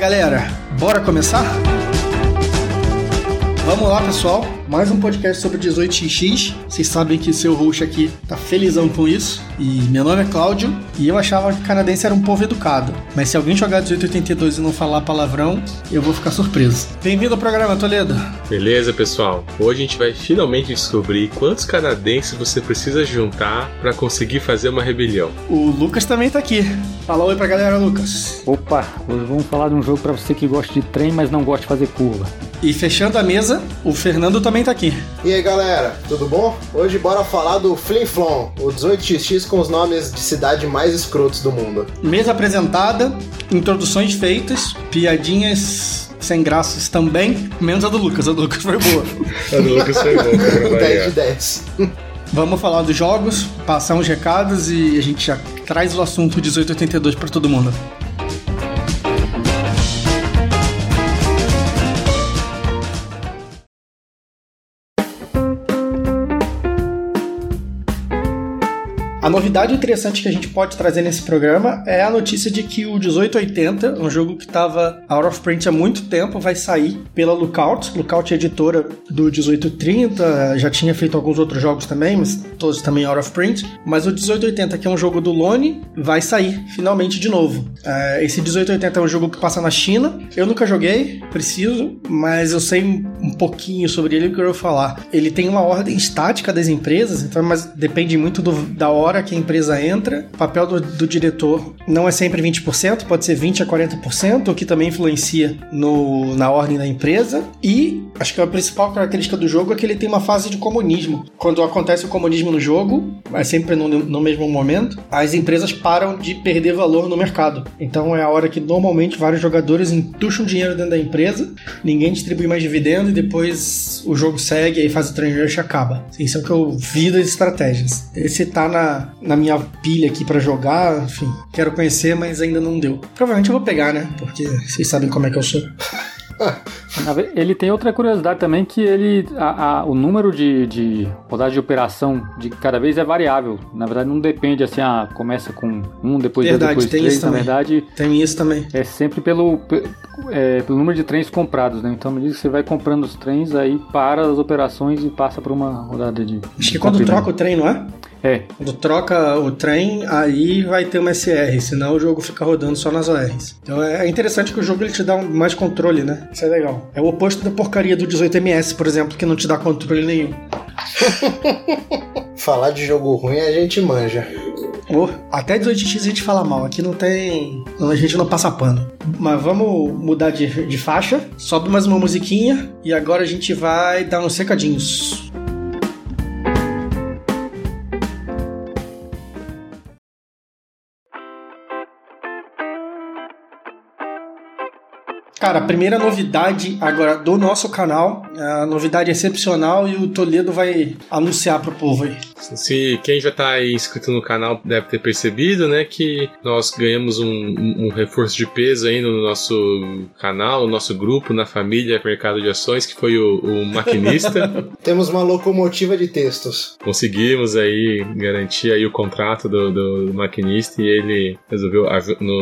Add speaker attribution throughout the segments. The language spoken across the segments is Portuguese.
Speaker 1: galera, bora começar? Vamos lá, pessoal. Mais um podcast sobre 18x. Vocês sabem que seu host aqui tá felizão com isso. E meu nome é Cláudio e eu achava que canadense era um povo educado. Mas se alguém jogar 1882 e não falar palavrão, eu vou ficar surpreso. Bem-vindo ao programa, Toledo.
Speaker 2: Beleza, pessoal? Hoje a gente vai finalmente descobrir quantos canadenses você precisa juntar para conseguir fazer uma rebelião.
Speaker 1: O Lucas também tá aqui. Fala oi pra galera, Lucas.
Speaker 3: Opa, hoje vamos falar de um jogo para você que gosta de trem, mas não gosta de fazer curva.
Speaker 1: E fechando a mesa, o Fernando também tá aqui.
Speaker 4: E aí galera, tudo bom? Hoje bora falar do Flim Flom, o 18xx com os nomes de cidade mais escrotos do mundo.
Speaker 1: Mesa apresentada, introduções feitas, piadinhas sem graças também, menos a do Lucas. A do Lucas foi boa.
Speaker 2: A do Lucas foi bom.
Speaker 4: 10 de 10.
Speaker 1: Vamos falar dos jogos, passar uns recados e a gente já traz o assunto 1882 para todo mundo. Novidade interessante que a gente pode trazer nesse programa é a notícia de que o 1880, um jogo que estava out of print há muito tempo, vai sair pela Lookout. Lookout é editora do 1830, já tinha feito alguns outros jogos também, mas todos também out of print. Mas o 1880, que é um jogo do Lone, vai sair finalmente de novo. É, esse 1880 é um jogo que passa na China. Eu nunca joguei, preciso, mas eu sei um pouquinho sobre ele que eu vou falar. Ele tem uma ordem estática das empresas, então mas depende muito do, da hora que a empresa entra. O papel do, do, diretor não é sempre 20%, pode ser 20% a 40%, o que também influencia no, na ordem da empresa. E acho que a principal característica do jogo é que ele tem uma fase de comunismo. Quando acontece o comunismo no jogo, é sempre no, no mesmo momento, as empresas param de perder valor no mercado. Então é a hora que normalmente vários jogadores entucham dinheiro dentro da empresa, ninguém distribui mais dividendo e depois o jogo segue e faz o train rush acaba. Isso é o que eu vi das estratégias. Esse tá na, na minha pilha aqui para jogar, enfim, quero conhecer, mas ainda não deu. Provavelmente eu vou pegar, né? Porque vocês sabem como é que eu sou.
Speaker 3: Ele tem outra curiosidade também que ele a, a, o número de, de rodadas de operação de cada vez é variável. Na verdade, não depende assim, ah, começa com um, depois
Speaker 1: verdade,
Speaker 3: dois, depois
Speaker 1: tem
Speaker 3: três.
Speaker 1: Isso
Speaker 3: Na
Speaker 1: também.
Speaker 3: verdade,
Speaker 1: tem isso também.
Speaker 3: É sempre pelo, é, pelo número de trens comprados, né? Então, à medida que você vai comprando os trens, aí para as operações e passa para uma rodada de.
Speaker 1: Acho que quando troca o trem, não é?
Speaker 3: É.
Speaker 1: Quando troca o trem, aí vai ter uma SR, senão o jogo fica rodando só nas ORs. Então é interessante que o jogo ele te dá mais controle, né? Isso é legal. É o oposto da porcaria do 18ms, por exemplo, que não te dá controle nenhum.
Speaker 4: Falar de jogo ruim a gente manja.
Speaker 1: Oh, até 18x a gente fala mal, aqui não tem. A gente não passa pano. Mas vamos mudar de, de faixa, sobe mais uma musiquinha e agora a gente vai dar uns secadinhos. Cara, a primeira novidade agora do nosso canal, a novidade excepcional e o Toledo vai anunciar pro povo aí.
Speaker 2: Se quem já tá aí inscrito no canal deve ter percebido, né, que nós ganhamos um, um, um reforço de peso aí no nosso canal, no nosso grupo, na família Mercado de Ações, que foi o, o maquinista.
Speaker 4: Temos uma locomotiva de textos.
Speaker 2: Conseguimos aí garantir aí o contrato do, do maquinista e ele resolveu,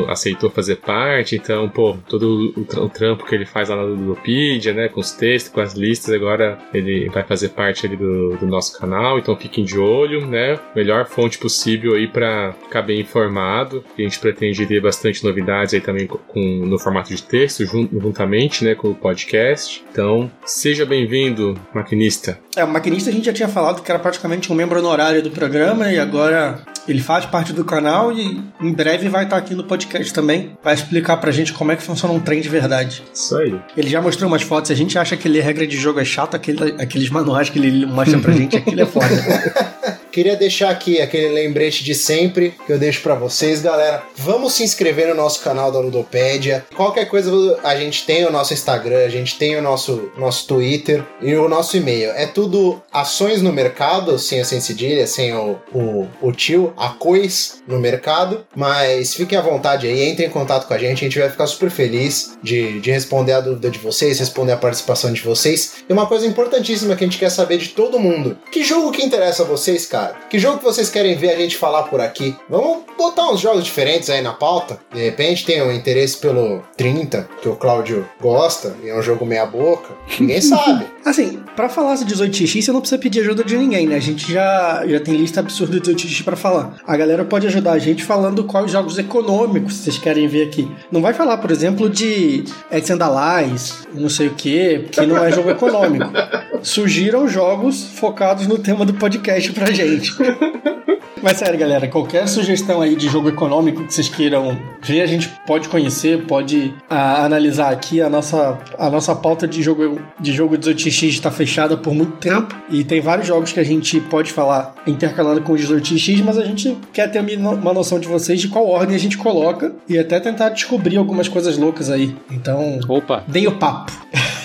Speaker 2: aceitou fazer parte, então, pô, todo o, o trampo que ele faz lá na Ludopedia, né, com os textos, com as listas, agora ele vai fazer parte ali do, do nosso canal, então fiquem de olho, né, melhor fonte possível aí para ficar bem informado, a gente pretende ter bastante novidades aí também com, no formato de texto, juntamente, né, com o podcast, então seja bem-vindo, maquinista.
Speaker 1: É, o maquinista a gente já tinha falado que era praticamente um membro honorário do programa e agora ele faz parte do canal e em breve vai estar aqui no podcast também. Vai explicar pra gente como é que funciona um trem de verdade.
Speaker 2: Isso aí.
Speaker 1: Ele já mostrou umas fotos. A gente acha que ler regra de jogo é chato, aquele, aqueles manuais que ele mostra pra gente, aquilo é foda.
Speaker 4: Queria deixar aqui aquele lembrete de sempre que eu deixo para vocês, galera. Vamos se inscrever no nosso canal da Ludopédia. Qualquer coisa, a gente tem o nosso Instagram, a gente tem o nosso, nosso Twitter e o nosso e-mail. É tudo ações no mercado, sem a sem cedilha, sem o, o, o tio, a cois no mercado. Mas fiquem à vontade aí, entrem em contato com a gente, a gente vai ficar super feliz de, de responder a dúvida de vocês, responder a participação de vocês. E uma coisa importantíssima que a gente quer saber de todo mundo: que jogo que interessa a vocês, cara? Cara. Que jogo que vocês querem ver a gente falar por aqui? Vamos botar uns jogos diferentes aí na pauta. De repente tem um interesse pelo 30, que o Cláudio gosta, e é um jogo meia boca. Ninguém sabe.
Speaker 1: Assim, pra falar de 18x, você não precisa pedir ajuda de ninguém, né? A gente já, já tem lista absurda de 18x pra falar. A galera pode ajudar a gente falando quais jogos econômicos vocês querem ver aqui. Não vai falar, por exemplo, de X and Allies, não sei o que, que não é jogo econômico. Surgiram jogos focados no tema do podcast pra gente. Mas sério, galera, qualquer sugestão aí de jogo econômico que vocês queiram ver, a gente pode conhecer, pode ah, analisar aqui. A nossa, a nossa pauta de jogo de jogo 18x está fechada por muito tempo e tem vários jogos que a gente pode falar intercalando com os 18x, mas a gente quer ter uma noção de vocês de qual ordem a gente coloca e até tentar descobrir algumas coisas loucas aí. Então,
Speaker 3: Opa.
Speaker 1: dei o papo.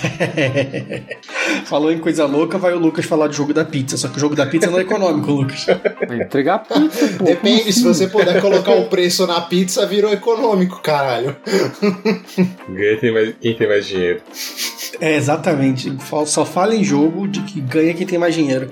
Speaker 1: Falou em coisa louca, vai o Lucas falar de jogo da pizza. Só que o jogo da pizza não é econômico, Lucas.
Speaker 3: Vai entregar pizza, pô.
Speaker 4: Depende, se você puder colocar um preço na pizza, virou econômico, caralho.
Speaker 2: Ganha quem, mais, quem tem mais dinheiro.
Speaker 1: É, exatamente. Só fala em jogo de que ganha quem tem mais dinheiro.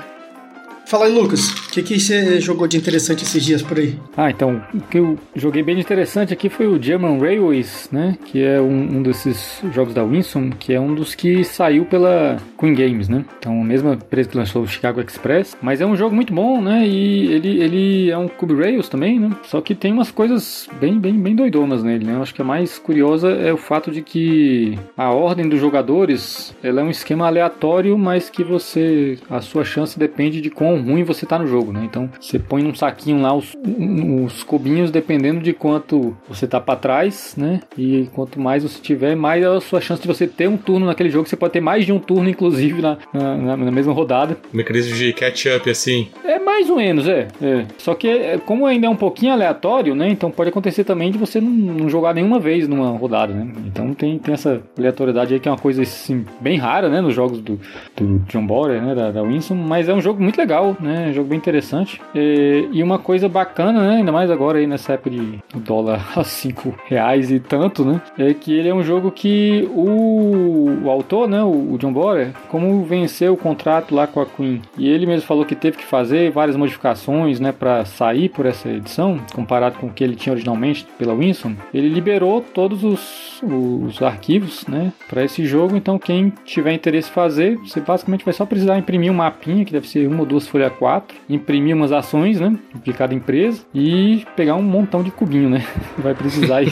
Speaker 1: Fala aí, Lucas. O que, que você jogou de interessante esses dias por aí?
Speaker 3: Ah, então, o que eu joguei bem interessante aqui foi o German Railways, né? Que é um, um desses jogos da Winsome, que é um dos que saiu pela Queen Games, né? Então, a mesma empresa que lançou o Chicago Express. Mas é um jogo muito bom, né? E ele, ele é um Cube Rails também, né? Só que tem umas coisas bem, bem, bem doidonas nele, né? Eu acho que a mais curiosa é o fato de que a ordem dos jogadores, ela é um esquema aleatório, mas que você... A sua chance depende de quão ruim você tá no jogo, né? Então, você põe num saquinho lá os, os cubinhos dependendo de quanto você tá para trás, né? E quanto mais você tiver, mais é a sua chance de você ter um turno naquele jogo. Você pode ter mais de um turno, inclusive, na, na, na mesma rodada.
Speaker 2: Mecanismo de catch-up, assim.
Speaker 3: É mais ou menos, é. é. Só que, é, como ainda é um pouquinho aleatório, né? Então pode acontecer também de você não, não jogar nenhuma vez numa rodada, né? Então tem, tem essa aleatoriedade aí que é uma coisa assim, bem rara, né? Nos jogos do, do John Borer, né? Da, da Winston. Mas é um jogo muito legal, né? Um jogo bem interessante. E, e uma coisa bacana, né? Ainda mais agora aí nessa época de dólar a 5 reais e tanto, né? É que ele é um jogo que o, o autor, né? O, John Borer, como venceu o contrato lá com a Queen e ele mesmo falou que teve que fazer várias modificações, né? Para sair por essa edição, comparado com o que ele tinha originalmente pela Winston, ele liberou todos os, os arquivos, né? Para esse jogo. Então quem tiver interesse fazer, você basicamente vai só precisar imprimir um mapinha que deve ser uma ou duas folhas 4, imprimir umas ações, né? De cada empresa e pegar um montão de cubinho, né? Vai precisar aí.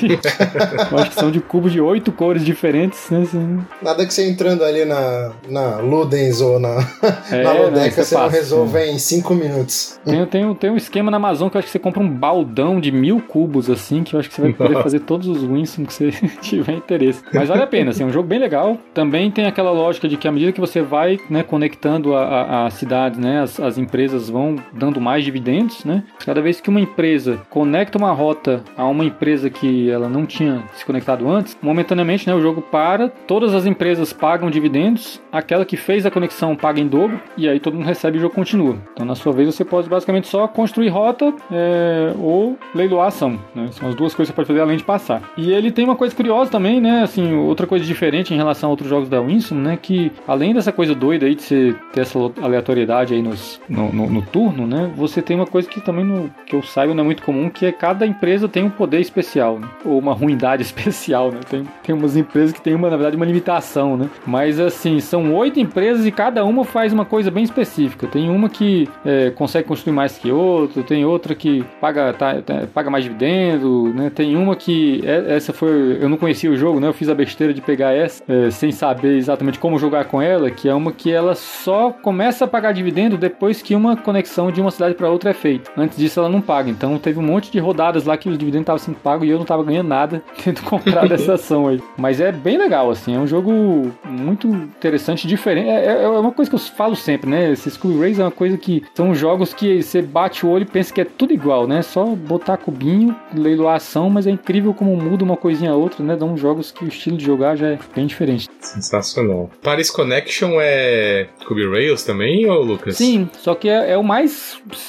Speaker 3: Eu acho que são de cubos de oito cores diferentes, né? Assim,
Speaker 4: Nada que você entrando ali na, na Ludens ou na,
Speaker 3: É,
Speaker 4: na
Speaker 3: né,
Speaker 4: Lodeca,
Speaker 3: isso é
Speaker 4: você não resolve em 5 minutos.
Speaker 3: Tem, tem, tem um esquema na Amazon que eu acho que você compra um baldão de mil cubos, assim, que eu acho que você vai poder fazer todos os Winston que você tiver interesse. Mas vale a pena, assim, é um jogo bem legal. Também tem aquela lógica de que à medida que você vai né, conectando a, a, a cidade, né, as, as empresas vão dando mais dividendos, né? Cada vez que uma empresa conecta uma rota a uma empresa que ela não tinha se conectado antes, momentaneamente, né, o jogo para, todas as empresas pagam dividendos, aquela que fez a conexão paga em dobro, e aí todo mundo recebe e o jogo continua. Então, na sua vez, você pode basicamente só construir rota é, ou leiloar ação. Né? São as duas coisas que você pode fazer além de passar. E ele tem uma coisa curiosa também, né? Assim, outra coisa diferente em relação a outros jogos da Winston, né? Que além dessa coisa doida aí de você ter essa aleatoriedade aí nos, no, no, no turno, né? Você tem uma coisa que também no, que eu saiba não é muito comum, que é cada empresa tem um poder especial, né? Ou uma ruindade especial, né? Tem, tem umas empresas que tem uma, na verdade, uma limitação, né? Mas assim, são oito empresas e cada uma faz uma coisa bem específica. Tem uma que é, consegue construir mais que outra, tem outra que paga, tá, tá- paga mais dividendo, né? Tem uma que. é- essa foi. Eu não conhecia o jogo, né? Eu fiz a besteira de pegar essa é, sem saber exatamente como jogar com ela, que é uma que ela só começa a pagar dividendo depois que uma conexão de uma cidade para outra é feita. Antes disso ela não paga. Então teve um monte de rodadas lá que os dividendos estavam sendo pagos e eu não tava ganhando nada tendo comprado essa ação aí. Mas é bem legal, assim, é um jogo muito interessante, diferente. É, é- é uma coisa que eu falo sempre, né? Esse School Race é uma coisa que são jogos que você bate o olho e pensa que é tudo igual, né? Só botar cubinho, leiloar ação, mas é incrível como muda uma coisinha a outra, né? Dão jogos que o estilo de jogar já é bem diferente.
Speaker 2: Sensacional. Paris Connection é Cube Rails também, ou Lucas?
Speaker 3: Sim, Só que é, é, o mais.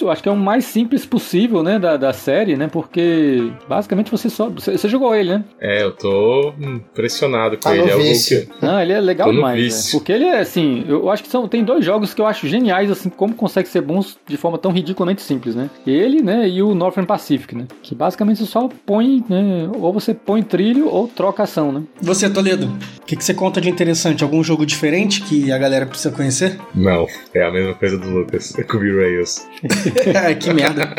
Speaker 3: Eu acho que é o mais simples possível, né? Da, da série, né? Porque basicamente você só. Você, você jogou ele, né?
Speaker 2: É, eu tô impressionado com
Speaker 4: Tá
Speaker 2: ele.
Speaker 4: no
Speaker 2: É o
Speaker 4: vício.
Speaker 2: que-
Speaker 3: Não, ele é legal demais. né? Porque ele é assim. Eu acho que são, tem dois jogos que eu acho geniais, assim, como consegue ser bons de forma tão ridiculamente simples, né? Ele, né? E o Northern Pacific, né? Que basicamente você só põe, né? Ou você põe trilho ou troca ação, né?
Speaker 1: Você, Toledo, o que, que você conta de interessante? Algum jogo diferente que a galera precisa conhecer?
Speaker 2: Não, é a mesma coisa do Lucas. É Cube Rails.
Speaker 1: que merda.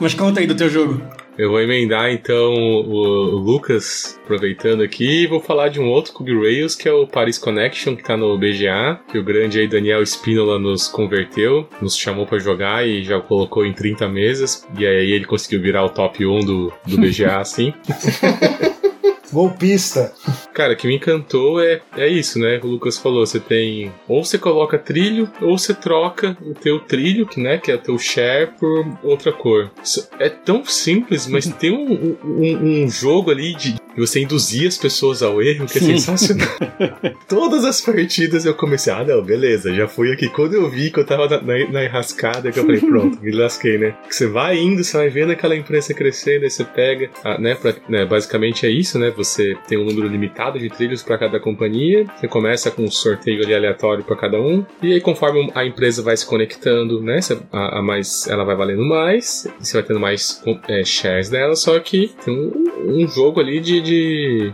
Speaker 1: Mas conta aí do teu jogo.
Speaker 2: Eu vou emendar então o, Lucas, aproveitando aqui, e vou falar de um outro Cube Rails, que é o Paris Connection, que tá no BGA, que o grande aí Daniel Spínola nos converteu, nos chamou pra jogar e já colocou em 30 mesas, e aí ele conseguiu virar o top 1 do, do BGA, assim.
Speaker 4: Golpista.
Speaker 2: Cara, o que me encantou é, é isso, né? O Lucas falou, você tem... Ou você coloca trilho, ou você troca o teu trilho, que, né, que é o teu share, por outra cor. Isso É tão simples, mas tem um, um, um jogo ali de você induzir as pessoas ao erro que é
Speaker 3: Sim.
Speaker 2: sensacional. Todas as partidas eu comecei, ah, não, beleza, já fui aqui. Quando eu vi que eu tava na, na, na enrascada, que eu falei, pronto, me lasquei, né? Que você vai indo, você vai vendo aquela empresa crescendo, aí você pega, ah, né, pra- né, Basicamente é isso, né? Você tem um número limitado de trilhos para cada companhia, você começa com um sorteio ali aleatório para cada um, e aí conforme a empresa vai se conectando, né? A, a mais, ela vai valendo mais, você vai tendo mais é, shares dela, só que tem um, um jogo ali de, de-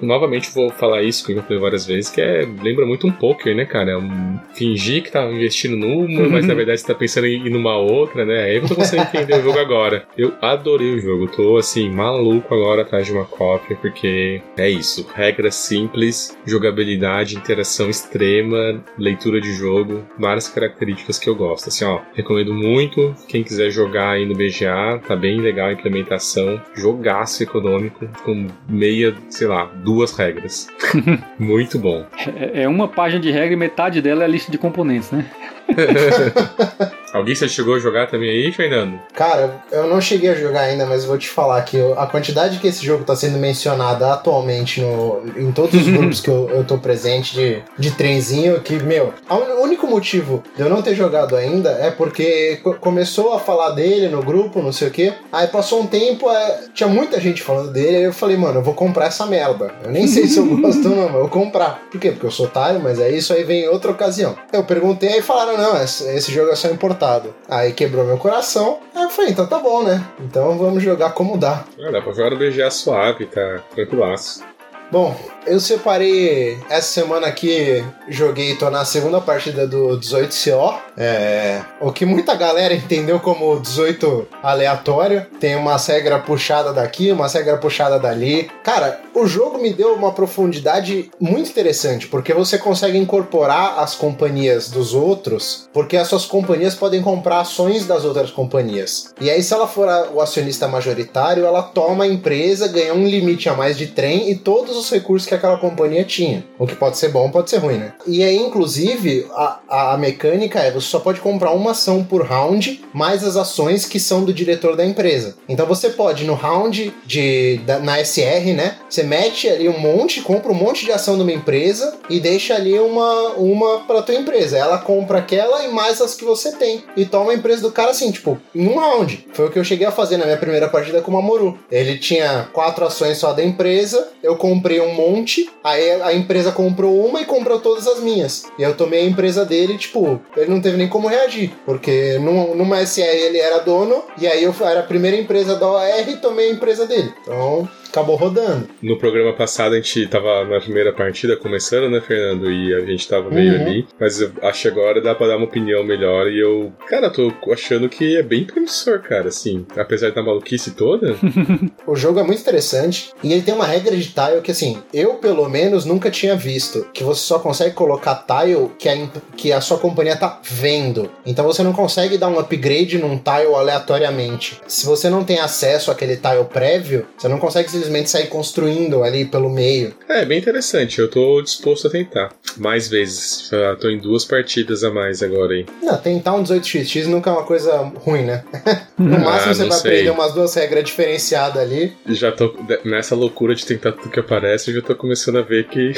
Speaker 2: Novamente vou falar isso que eu já falei várias vezes, que é. Lembra muito um poker, né, cara? É um, fingir que tá investindo numa, mas na verdade você tá pensando em ir numa outra, né? Aí eu tô conseguindo entender o jogo agora. Eu adorei o jogo, tô assim, maluco agora atrás de uma cópia, porque é isso. Regras simples, jogabilidade, interação extrema, leitura de jogo, várias características que eu gosto. Assim, ó, recomendo muito. Quem quiser jogar aí no BGA, tá bem legal a implementação. Jogaço econômico, com meia, sei lá, duas regras. muito bom.
Speaker 3: É, é uma página de regra e metade dela é a lista de componentes, né?
Speaker 2: Alguém você chegou a jogar também aí, Fernando?
Speaker 4: Cara, eu não cheguei a jogar ainda, mas vou te falar que eu- a quantidade que esse jogo tá sendo mencionada atualmente no, em todos os grupos que eu, eu tô presente de, de trenzinho, que, meu, o único motivo de eu não ter jogado ainda é porque co- começou a falar dele no grupo, não sei o quê. Aí passou um tempo, é, tinha muita gente falando dele, aí eu falei, mano, eu vou comprar essa merda. Eu nem sei se eu gosto ou não, mas eu vou comprar. Por quê? Porque eu sou otário, mas é isso aí vem em outra ocasião. Eu perguntei e falaram, não, esse, esse jogo é só importado. Aí quebrou meu coração. Aí eu falei, então tá bom, né? Então vamos jogar como dá.
Speaker 2: Ah, dá pra jogar no BGA suave, tá tranquilaço.
Speaker 4: Bom, eu separei essa semana aqui, joguei, tô na segunda partida do 18CO. É, o que muita galera entendeu como 18 aleatório. Tem uma regra puxada daqui, uma regra puxada dali. Cara, o jogo me deu uma profundidade muito interessante, porque você consegue incorporar as companhias dos outros, porque as suas companhias podem comprar ações das outras companhias. E aí, se ela for a- o acionista majoritário, ela toma a empresa, ganha um limite a mais de trem e todos os recursos que aquela companhia tinha. O que pode ser bom, pode ser ruim, né? E aí, inclusive, a, a mecânica é você só pode comprar uma ação por round, mais as ações que são do diretor da empresa. Então você pode, no round de, da- na SR, né? Você mete ali um monte, compra um monte de ação de uma empresa e deixa ali uma, uma pra tua empresa. Ela compra aquela e mais as que você tem. E toma a empresa do cara assim, tipo, em um round. Foi o que eu cheguei a fazer na minha primeira partida com o Mamoru. Ele tinha quatro ações só da empresa, eu comprei um monte, aí a empresa comprou uma e comprou todas as minhas. E eu tomei a empresa dele, tipo, ele não teve nem como reagir, porque num- numa SR ele era dono, e aí eu era a primeira empresa da OR e tomei a empresa dele. Então, acabou rodando.
Speaker 2: No programa passado a gente tava na primeira partida começando, né, Fernando? E a gente tava meio
Speaker 4: Uhum.
Speaker 2: ali. Mas eu acho que agora dá pra dar uma opinião melhor. E eu, cara, tô achando que é bem promissor, cara, assim. Apesar da maluquice toda.
Speaker 4: O jogo é muito interessante e ele tem uma regra de tile que, assim, eu pelo menos nunca tinha visto. Que você só consegue colocar tile que a, que a sua companhia tá vendo. Então você não consegue dar um upgrade num tile aleatoriamente. Se você não tem acesso àquele tile prévio, você não consegue simplesmente sair construindo ali pelo meio.
Speaker 2: é, bem interessante. Eu tô disposto a tentar. Mais vezes. Já tô em duas partidas a mais agora aí.
Speaker 4: Não, tentar um 18xx nunca é uma coisa ruim, né? No máximo
Speaker 2: Ah,
Speaker 4: você
Speaker 2: não
Speaker 4: vai
Speaker 2: sei.
Speaker 4: aprender umas duas regras diferenciadas ali.
Speaker 2: Já tô nessa loucura de tentar tudo que aparece, eu já tô começando a ver que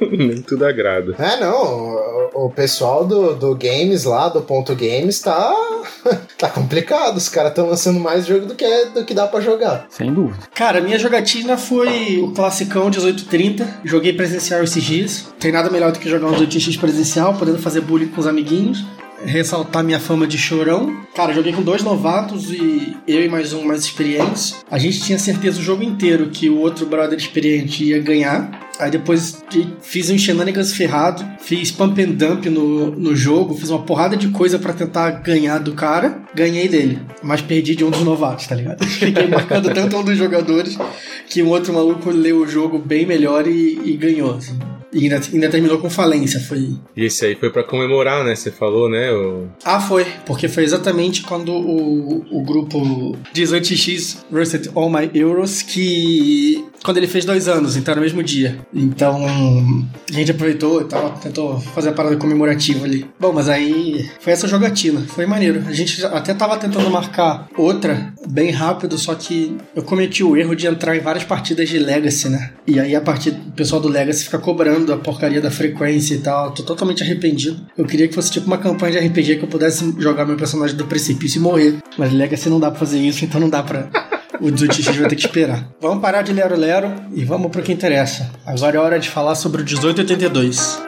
Speaker 2: nem tudo agrada.
Speaker 4: É, não. O, o pessoal do, do Games lá, do Ponto Games, tá, tá complicado. Os caras estão lançando mais jogo do que, do que dá para jogar.
Speaker 3: Sem dúvida.
Speaker 1: Cara, minha jogatina foi o classicão 1830. Joguei presencial esses dias. Tem nada melhor do que jogar um 18x presencial, podendo fazer bullying com os amiguinhos ressaltar minha fama de chorão. Cara, joguei com dois novatos e eu e mais um mais experientes. A gente tinha certeza o jogo inteiro que o outro brother experiente ia ganhar. Aí depois fiz um shenanigans ferrado, fiz pump and dump no, no jogo, fiz uma porrada de coisa para tentar ganhar do cara, ganhei dele. Mas perdi de um dos novatos, tá ligado? Fiquei marcando tanto um dos jogadores que um outro maluco leu o jogo bem melhor e, e ganhou. Assim. E ainda, ainda terminou com falência, foi.
Speaker 2: E esse aí foi para comemorar, né? Você falou, né? O...
Speaker 1: Ah, foi. Porque foi exatamente quando o, o grupo 18x Rusted All My Euros que. Quando ele fez dois anos, então no mesmo dia. Então a gente aproveitou e tal, tentou fazer a parada comemorativa ali. Bom, mas aí foi essa jogatina, foi maneiro. A gente até tava tentando marcar outra bem rápido, só que eu cometi o erro de entrar em várias partidas de Legacy, né? E aí a partir o pessoal do Legacy fica cobrando a porcaria da frequência e tal. Tô totalmente arrependido. Eu queria que fosse tipo uma campanha de RPG que eu pudesse jogar meu personagem do precipício e morrer. Mas Legacy não dá pra fazer isso, então não dá pra. O 18x vai ter que esperar. Vamos parar de lero lero e vamos pro que interessa. Agora é hora de falar sobre o 1882.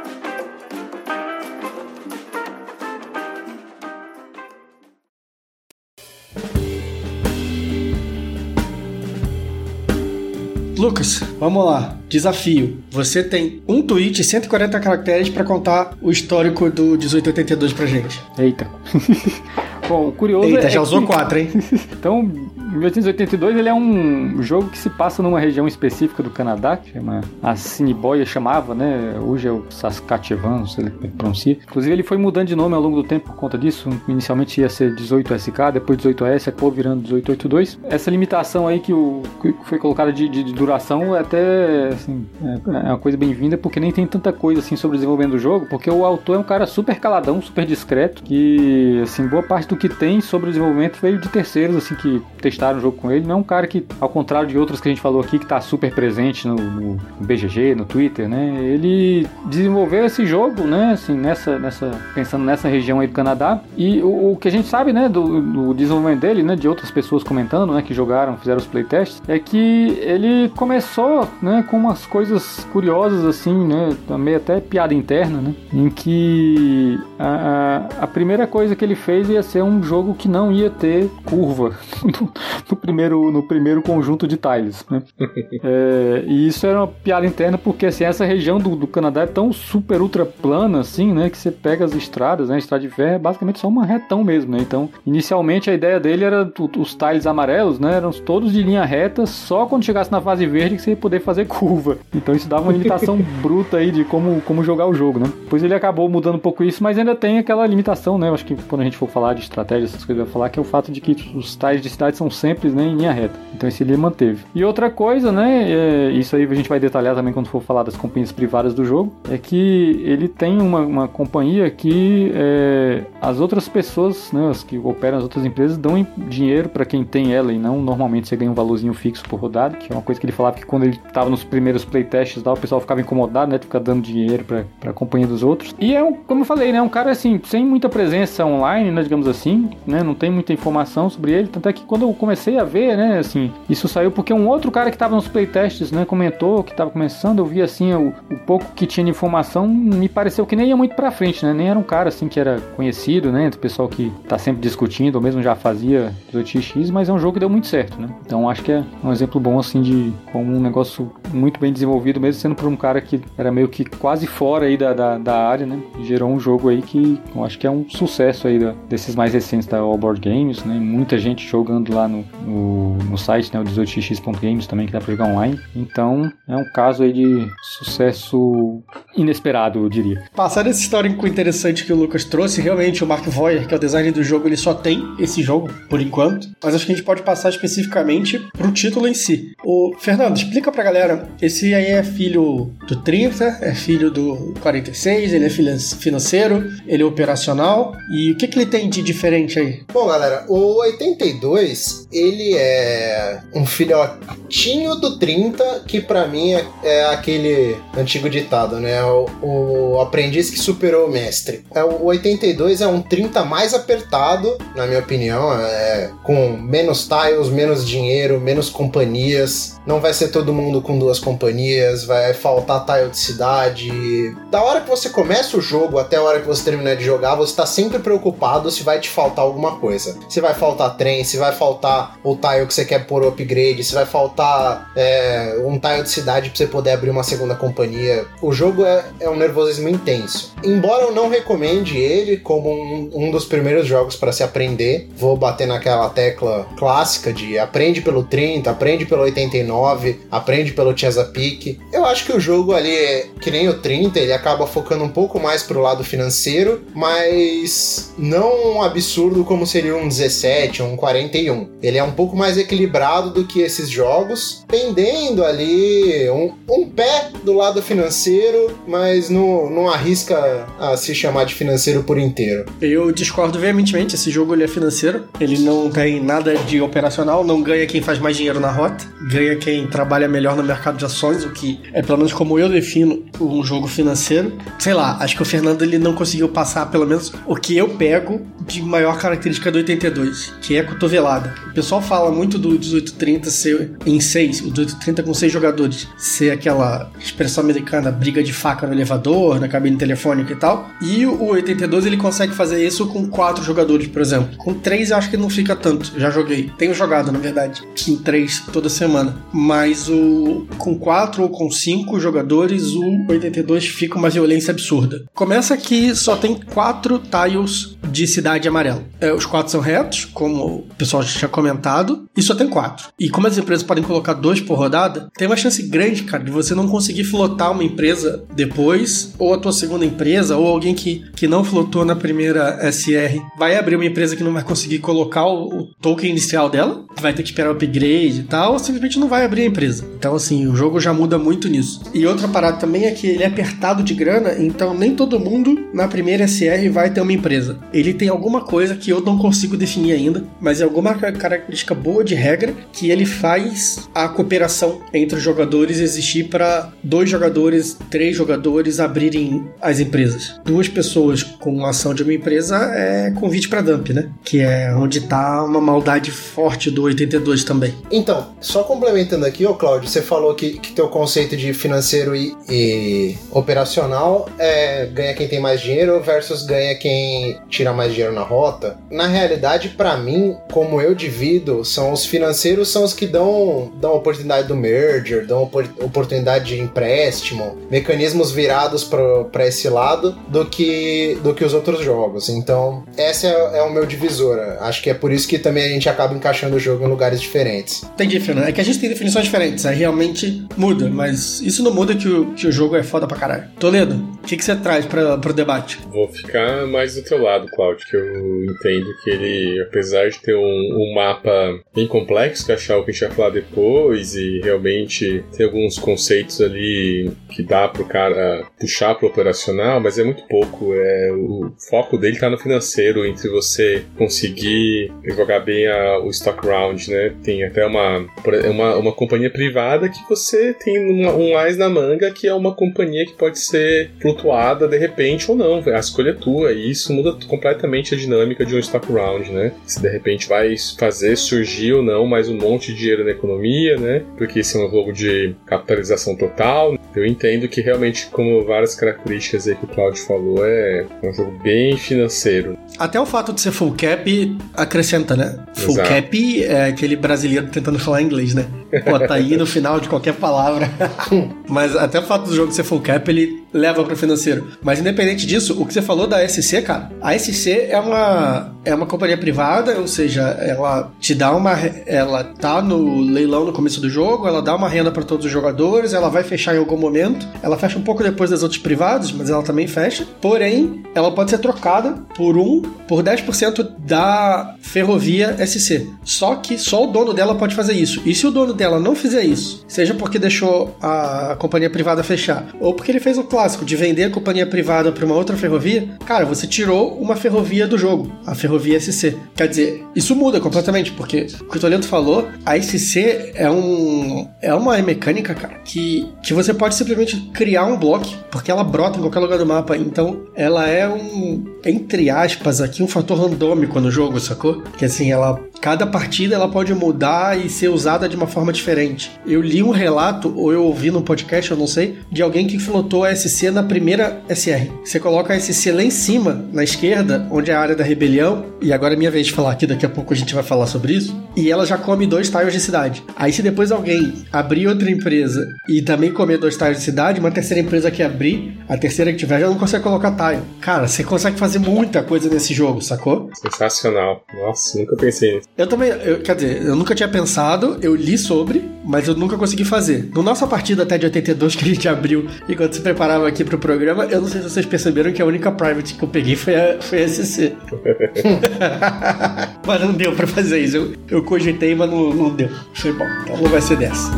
Speaker 1: Lucas, vamos lá. Desafio. Você tem um tweet, 140 caracteres para contar o histórico do 1882 pra gente.
Speaker 3: Eita. Bom, curioso
Speaker 1: Eita,
Speaker 3: é
Speaker 1: já usou
Speaker 3: que...
Speaker 1: quatro, hein?
Speaker 3: então, 1882 ele é um jogo que se passa numa região específica do Canadá, que chama a Assiniboia chamava, né? Hoje é o Saskatchewan, não sei como pronuncia. Inclusive ele foi mudando de nome ao longo do tempo por conta disso. Inicialmente ia ser 18SK, depois 18S, acabou virando 1882. Essa limitação aí que, o, que foi colocada de, de, de duração é até assim, é, é uma coisa bem-vinda, porque nem tem tanta coisa assim sobre o desenvolvimento do jogo, porque o autor é um cara super caladão, super discreto, que assim, boa parte do que tem sobre o desenvolvimento veio de terceiros assim que testaram o jogo com ele. Não é um cara que, ao contrário de outros que a gente falou aqui, que está super presente no, no, BGG, no Twitter, né? Ele desenvolveu esse jogo, né? Assim, nessa, nessa, pensando nessa região aí do Canadá. E o, o que a gente sabe, né, do, do, desenvolvimento dele, né, de outras pessoas comentando, né, que jogaram, fizeram os playtests, é que ele começou, né, com umas coisas curiosas assim, né, também até piada interna, né, em que a, a primeira coisa que ele fez ia ser um jogo que não ia ter curva no, primeiro, no primeiro conjunto de tiles. Né? é, e isso era uma piada interna porque assim, essa região do, do Canadá é tão super ultra plana assim, né, que você pega as estradas, né, a estrada de ferro é basicamente só uma retão mesmo, né? Então, inicialmente a ideia dele era os tiles amarelos, né, eram todos de linha reta, só quando chegasse na fase verde que você ia poder fazer curva. Então isso dava uma limitação bruta aí de como, como jogar o jogo, né? Depois ele acabou mudando um pouco isso, mas ainda tem aquela limitação, né? Eu acho que quando a gente for falar de estratégia, essas coisas, vai falar que é o fato de que os tiles de cidade são sempre né, em linha reta. Então esse ele manteve. E outra coisa, né? É, isso aí a gente vai detalhar também quando for falar das companhias privadas do jogo, é que ele tem uma, uma companhia que é, as outras pessoas, né, as que operam as outras empresas, dão dinheiro para quem tem ela e não normalmente você ganha um valorzinho fixo por rodada, que é uma coisa que ele falava que quando ele estava nos primeiros playtests lá, o pessoal ficava incomodado, né? De ficar dando dinheiro para a companhia dos outros. E é um, como eu falei, né? Um cara assim, sem muita presença online, né? Digamos assim, né? Não tem muita informação sobre ele. Tanto é que quando eu comecei a ver, né? Assim, isso saiu porque um outro cara que estava nos playtests, né? Comentou que estava começando. Eu vi assim, o, o, pouco que tinha de informação me pareceu que nem ia muito pra frente, né? Nem era um cara assim que era conhecido, né? Do pessoal que tá sempre discutindo, ou mesmo já fazia 18x, mas é um jogo que deu muito certo, né? Então acho que é um exemplo bom assim de como um negócio muito bem desenvolvido, mesmo sendo por um cara que era meio que quase fora aí da, da, da área, né? Gerou um jogo aí que eu acho que é um sucesso aí da, desses mais recentes da All Board Games, né? Muita gente jogando lá no, no, no site, né? O 18x.games também, que dá pra jogar online. Então, é um caso aí de sucesso inesperado, eu diria.
Speaker 1: Passando esse histórico interessante que o Lucas trouxe, realmente o Mark Voyer, que é o designer do jogo, ele só tem esse jogo, por enquanto. Mas acho que a gente pode passar especificamente pro título em si. O Fernando, explica pra galera, esse aí é filho do 30, é filho do 46, ele é financeiro, ele é operacional, e o que, que ele tem de diferente aí?
Speaker 4: Bom, galera, o 82 ele é um filhotinho do 30, que para mim é, é, aquele antigo ditado, né? O, o, aprendiz que superou o mestre. É, o 82 é um 30 mais apertado, na minha opinião, é, com menos tiles, menos dinheiro, menos companhias. Não vai ser todo mundo com duas companhias, vai faltar tile de cidade. Da hora que você começa o jogo até a hora que você terminar de jogar, você tá sempre preocupado se vai te faltar alguma coisa. Se vai faltar trem, se vai faltar o tile que você quer pôr upgrade, se vai faltar é, um tile de cidade pra você poder abrir uma segunda companhia. O jogo é, é um nervosismo intenso. Embora eu não recomende ele como um, um dos primeiros jogos para se aprender, vou bater naquela tecla clássica de aprende pelo 30, aprende pelo 89, aprende pelo Chesapeake. Eu acho que o jogo ali, é, que nem o 30, ele acaba focando um pouco mais pro lado financeiro, mas não um absurdo como seria um 17 ou um 41. Ele é um pouco mais equilibrado do que esses jogos, pendendo ali um, um pé do lado financeiro, mas não, não arrisca a se chamar de financeiro por inteiro.
Speaker 1: Eu discordo veementemente, esse jogo ele é financeiro, ele não tem nada de operacional, não ganha quem faz mais dinheiro na rota, ganha quem trabalha melhor no mercado de ações, o que é pelo menos como eu defino um jogo financeiro. Sei lá, acho que o Fernando ele não conseguiu passar pelo menos o que eu pego de maior característica do 82, que é a cotovelada. O pessoal fala muito do 1830 ser em 6, o 1830 com 6 jogadores, ser aquela expressão americana, briga de faca no elevador, na cabine telefônica e tal. E o 82 ele consegue fazer isso com 4 jogadores, por exemplo. Com 3 eu acho que não fica tanto, já joguei. Tenho jogado, na verdade, em 3 toda semana. Mas o com 4 ou com 5 jogadores, o 82 fica uma violência absurda. Começa que só tem 4 tiles de cidade amarela. É, os quatro são retos, como o pessoal já tinha comentado, e só tem quatro. E como as empresas podem colocar dois por rodada, tem uma chance grande, cara, de você não conseguir flotar uma empresa depois, ou a tua segunda empresa, ou alguém que, que não flotou na primeira SR vai abrir uma empresa que não vai conseguir colocar o, o token inicial dela, vai ter que esperar o upgrade e tal, ou simplesmente não vai abrir a empresa. Então, assim, o jogo já muda muito nisso. E outra parada também é que ele é apertado de grana, então nem todo mundo na primeira SR vai ter uma empresa ele tem alguma coisa que eu não consigo definir ainda, mas é alguma característica boa de regra que ele faz a cooperação entre os jogadores existir para dois jogadores, três jogadores abrirem as empresas. Duas pessoas com ação de uma empresa é convite para dump, né? Que é onde tá uma maldade forte do 82 também.
Speaker 4: Então, só complementando aqui, ô Claudio, você falou que, que teu conceito de financeiro e, e operacional é ganha quem tem mais dinheiro versus ganha quem tira mais dinheiro na rota. Na realidade, para mim, como eu divido, são os financeiros são os que dão, dão oportunidade do merger, dão oportunidade de empréstimo, mecanismos virados para esse lado do que do que os outros jogos. Então, essa é, é, o meu divisor. Acho que é por isso que também a gente acaba encaixando o jogo em lugares diferentes.
Speaker 1: Entendi, Fernando. É que a gente tem definições diferentes, aí realmente muda, mas isso não muda que o, que o jogo é foda pra caralho. Toledo, o que, que você traz para pro debate?
Speaker 2: Vou ficar mais do teu lado, Cláudio, que eu entendo que ele, apesar de ter um, um mapa bem complexo, que achar o que a gente vai falar depois, e realmente ter alguns conceitos ali que dá pro cara puxar pro operacional, mas é muito pouco. É, o foco dele tá no financeiro, entre você conseguir jogar bem a, o stock round, né? Tem até uma, uma, uma companhia privada que você tem um mais na manga, que é uma companhia que pode ser flutuada de repente ou não. A escolha é tua, e isso muda completamente a dinâmica de um stock round, né? Se de repente vai fazer surgir ou não mais um monte de dinheiro na economia, né? Porque esse é um jogo de capitalização total. Eu entendo que realmente, como várias características aí que o Claudio falou, é um jogo bem financeiro.
Speaker 1: Até o fato de ser full cap acrescenta, né? Full Exato. cap é aquele brasileiro tentando falar inglês, né? Pô, tá aí no final de qualquer palavra. Mas até o fato do jogo ser full cap, ele leva pro financeiro. Mas independente disso, o que você falou da SC, cara, a SC é uma, é uma companhia privada, ou seja, ela te dá uma. Ela tá no leilão no começo do jogo, ela dá uma renda para todos os jogadores, ela vai fechar em algum momento. Ela fecha um pouco depois das outras privadas, mas ela também fecha. Porém, ela pode ser trocada por um, por 10% da ferrovia SC. Só que só o dono dela pode fazer isso. E se o dono dela não fizer isso, seja porque deixou a companhia privada fechar, ou porque ele fez o clássico de vender a companhia privada para uma outra ferrovia, cara, você tirou uma ferrovia do jogo. A ferrovia SC. Quer dizer, isso muda completamente, porque o que o Toledo falou, a SC é um é uma mecânica, cara, que, que você pode simplesmente criar um bloco, porque ela brota em qualquer lugar do mapa. Então, ela é um, entre aspas, aqui um fator randômico no jogo, sacou? Que assim, ela cada partida ela pode mudar e ser usada de uma forma diferente. Eu li um relato, ou eu ouvi no podcast, eu não sei, de alguém que flotou a SC na primeira SR. Você coloca a SC lá em cima, na esquerda, onde é a área da rebelião, e agora é minha vez de falar aqui, daqui a pouco a gente vai falar sobre isso, e ela já come dois tiles de cidade. Aí se depois alguém abrir outra empresa e também comer dois tiles de cidade, uma terceira empresa que abrir, a terceira que tiver já não consegue colocar tile. Cara, você consegue fazer muita coisa nesse jogo, sacou?
Speaker 2: Sensacional. Nossa, nunca pensei nisso.
Speaker 1: Eu também, eu, quer dizer, eu nunca tinha pensado, eu li sobre, mas eu nunca consegui fazer. No nossa partida até de 82 que a gente abriu enquanto se preparava aqui pro programa, eu não sei se vocês perceberam que a única private que eu peguei foi a, foi a SC. mas não deu pra fazer isso. Eu, eu cogitei, mas não, não deu. Foi bom, então não vai ser dessa.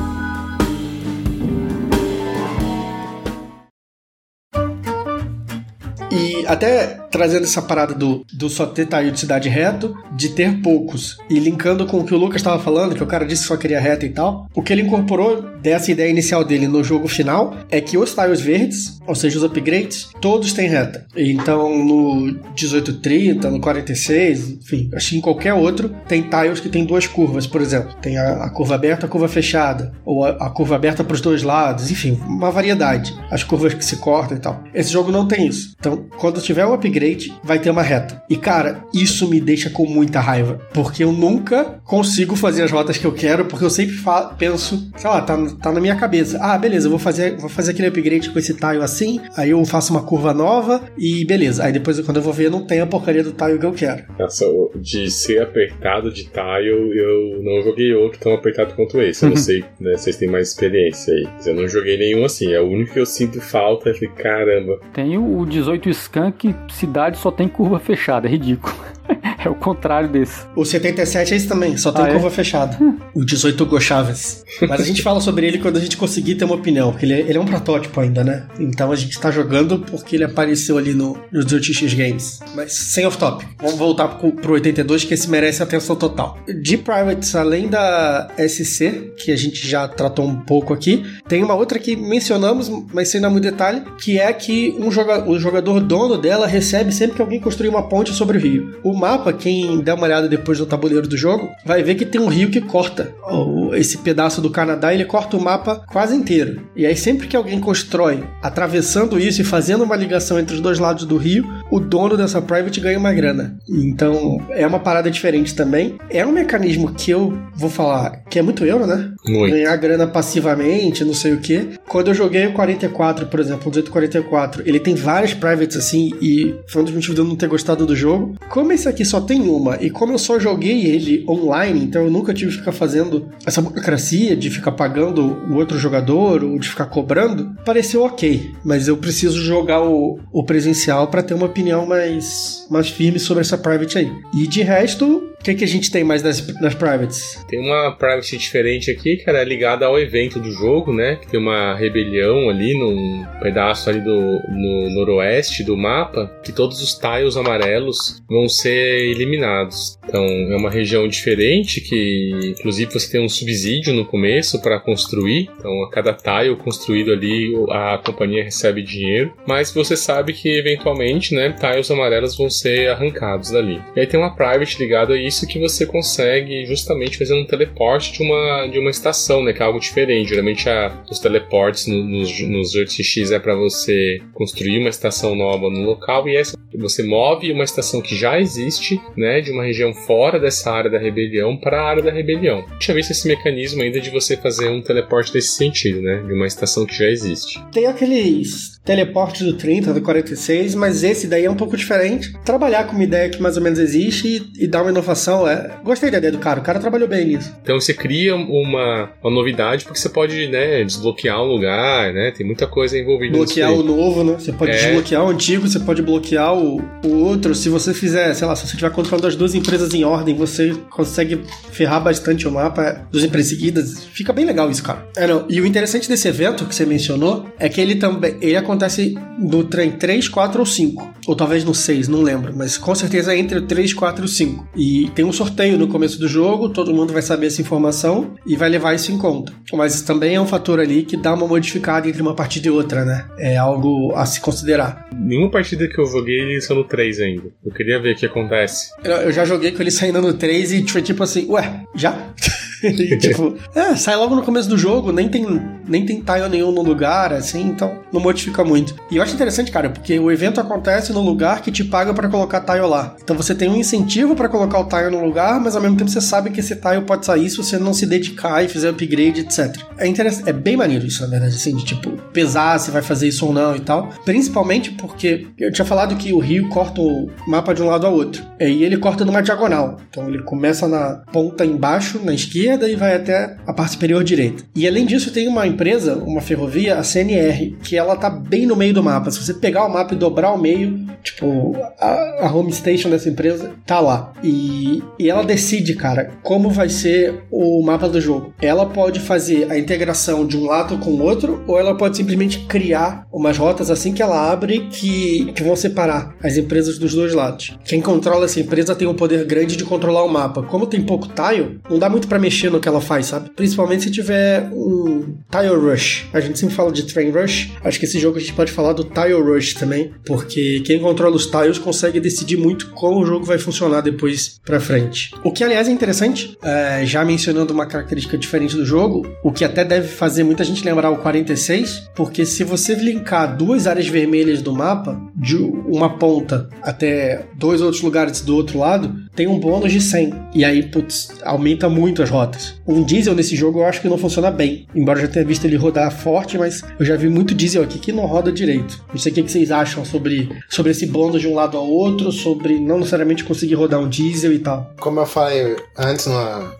Speaker 1: E até trazendo essa parada do, do só ter taio de cidade reto, de ter poucos, e linkando com o que o Lucas estava falando, que o cara disse que só queria reta e tal, o que ele incorporou dessa ideia inicial dele no jogo final é que os tiles verdes, ou seja, os upgrades, todos têm reta. Então no 1830, no 46, enfim, acho que em qualquer outro, tem tiles que tem duas curvas, por exemplo. Tem a, a curva aberta, a curva fechada, ou a, a curva aberta para os dois lados, enfim, uma variedade. As curvas que se cortam e tal. Esse jogo não tem isso. Então, quando tiver um upgrade, vai ter uma reta. E cara, isso me deixa com muita raiva, porque eu nunca consigo fazer as rotas que eu quero, porque eu sempre penso, sei lá, tá, tá na minha cabeça. Ah, beleza, eu vou fazer, vou fazer aquele upgrade com esse tile assim, aí eu faço uma curva nova e beleza. Aí depois, quando eu vou ver, não tem a porcaria do tile que eu quero.
Speaker 2: Nossa, de ser apertado de tile, eu não joguei outro tão apertado quanto esse. Eu não sei, né? Vocês têm mais experiência aí. Eu não joguei nenhum assim. É o único que eu sinto falta. Falei, caramba.
Speaker 3: Tem o 18 Skunk se cidade só tem curva fechada, é ridículo. É o contrário desse.
Speaker 1: O 77 é isso também, só tem ah, é? curva é? fechada. o 18 Hugo Chaves. Mas a gente fala sobre ele quando a gente conseguir ter uma opinião, porque ele é, ele é um protótipo ainda, né? Então a gente tá jogando porque ele apareceu ali no, no 18x Games. Mas sem off-top. Vamos voltar pro, pro 82, que esse merece atenção total. De Privates, além da SC, que a gente já tratou um pouco aqui, tem uma outra que mencionamos, mas sem dar muito detalhe, que é que um joga, o jogador dono dela recebe sempre que alguém construir uma ponte sobre o rio. O mapa quem der uma olhada depois no tabuleiro do jogo, vai ver que tem um rio que corta. Esse pedaço do Canadá, ele corta o mapa quase inteiro. E aí, sempre que alguém constrói atravessando isso e fazendo uma ligação entre os dois lados do rio, o dono dessa private ganha uma grana. Então, é uma parada diferente também. É um mecanismo que eu vou falar que é muito euro, né?
Speaker 2: Muito.
Speaker 1: Ganhar grana passivamente, não sei o que. Quando eu joguei o 44, por exemplo, o 1844, ele tem várias privates assim, e foi um dos motivos de eu não ter gostado do jogo. Como esse aqui só tem uma. E como eu só joguei ele online, então eu nunca tive que ficar fazendo essa burocracia de ficar pagando o outro jogador ou de ficar cobrando, pareceu ok. Mas eu preciso jogar o, o presencial para ter uma opinião mais, mais firme sobre essa private aí. E de resto, o que, que a gente tem mais nas, nas privates?
Speaker 2: Tem uma private diferente aqui, cara, é ligada ao evento do jogo, né? Que tem uma rebelião ali num pedaço ali do no noroeste do mapa, que todos os tiles amarelos vão ser eliminados. Então é uma região diferente que, inclusive, você tem um subsídio no começo para construir. Então a cada tile construído ali a companhia recebe dinheiro, mas você sabe que eventualmente, né, tiles amarelos vão ser arrancados dali. E aí tem uma private ligada a isso isso que você consegue justamente fazer um teleporte de uma, de uma estação, né? Que é algo diferente. Geralmente a, os teleportes no, nos, RTX é para você construir uma estação nova no local e essa você move uma estação que já existe, né? De uma região fora dessa área da rebelião para a área da rebelião. Deixa eu ver se esse mecanismo ainda de você fazer um teleporte desse sentido, né? De uma estação que já existe.
Speaker 1: Tem aqueles teleporte do 30, do 46, mas esse daí é um pouco diferente. Trabalhar com uma ideia que mais ou menos existe e, e dar uma inovação informação. É... Gostei da ideia do cara, o cara trabalhou bem nisso.
Speaker 2: Então você cria uma, uma novidade porque você pode, né, desbloquear um lugar, né? Tem muita coisa envolvida
Speaker 1: Bloquear o novo, né? Você pode é. desbloquear o antigo, você pode bloquear o, o outro. Se você fizer, sei lá, se você estiver controlando as duas empresas em ordem, você consegue ferrar bastante o mapa, duas empresas seguidas. Fica bem legal isso, cara. É, não. E o interessante desse evento que você mencionou é que ele também ele acontece no trem 3, 4 ou 5. Ou talvez no 6, não lembro. Mas com certeza é entre o 3, 4 e o 5. E tem um sorteio no começo do jogo, todo mundo vai saber essa informação e vai levar isso em conta. Mas também é um fator ali que dá uma modificada entre uma partida e outra, né? É algo a se considerar.
Speaker 2: Nenhuma partida que eu joguei ele saiu no 3 ainda. Eu queria ver o que acontece.
Speaker 1: Eu, eu já joguei com ele saindo no 3 e foi tipo assim, ué, já? e, tipo, é, sai logo no começo do jogo, nem tem, nem tem tile nenhum no lugar, assim, então não modifica muito. E eu acho interessante, cara, porque o evento acontece no lugar que te paga para colocar tile lá. Então você tem um incentivo para colocar o tile no lugar, mas ao mesmo tempo você sabe que esse tile pode sair se você não se dedicar e fizer upgrade, etc. É interessante, é bem maneiro isso, na verdade, assim, de tipo, pesar se vai fazer isso ou não e tal. Principalmente porque eu tinha falado que o rio corta o mapa de um lado ao outro. E ele corta numa diagonal. Então ele começa na ponta embaixo, na esquerda, esquerda e vai até a parte superior direita. E além disso, tem uma empresa, uma ferrovia, a CNR, que ela tá bem no meio do mapa. Se você pegar o mapa e dobrar ao meio, tipo, a, a home station dessa empresa tá lá. E, e ela decide, cara, como vai ser o mapa do jogo. Ela pode fazer a integração de um lado com o outro, ou ela pode simplesmente criar umas rotas assim que ela abre que, que vão separar as empresas dos dois lados. Quem controla essa empresa tem um poder grande de controlar o mapa. Como tem pouco tile, não dá muito para mexer mexer no que ela faz, sabe? Principalmente se tiver um Tile Rush. A gente sempre fala de Train Rush. Acho que esse jogo a gente pode falar do Tile Rush também, porque quem controla os tiles consegue decidir muito como o jogo vai funcionar depois pra frente. O que, aliás, é interessante, é, já mencionando uma característica diferente do jogo, o que até deve fazer muita gente lembrar o 46, porque se você linkar duas áreas vermelhas do mapa, de uma ponta até dois outros lugares do outro lado, tem um bônus de 100. E aí, putz, aumenta muito as rotas Um diesel nesse jogo eu acho que não funciona bem. Embora eu já tenha visto ele rodar forte, mas eu já vi muito diesel aqui que não roda direito. Não sei o que vocês acham sobre, sobre esse bônus de um lado ao outro, sobre não necessariamente conseguir rodar um diesel e tal.
Speaker 4: Como eu falei antes,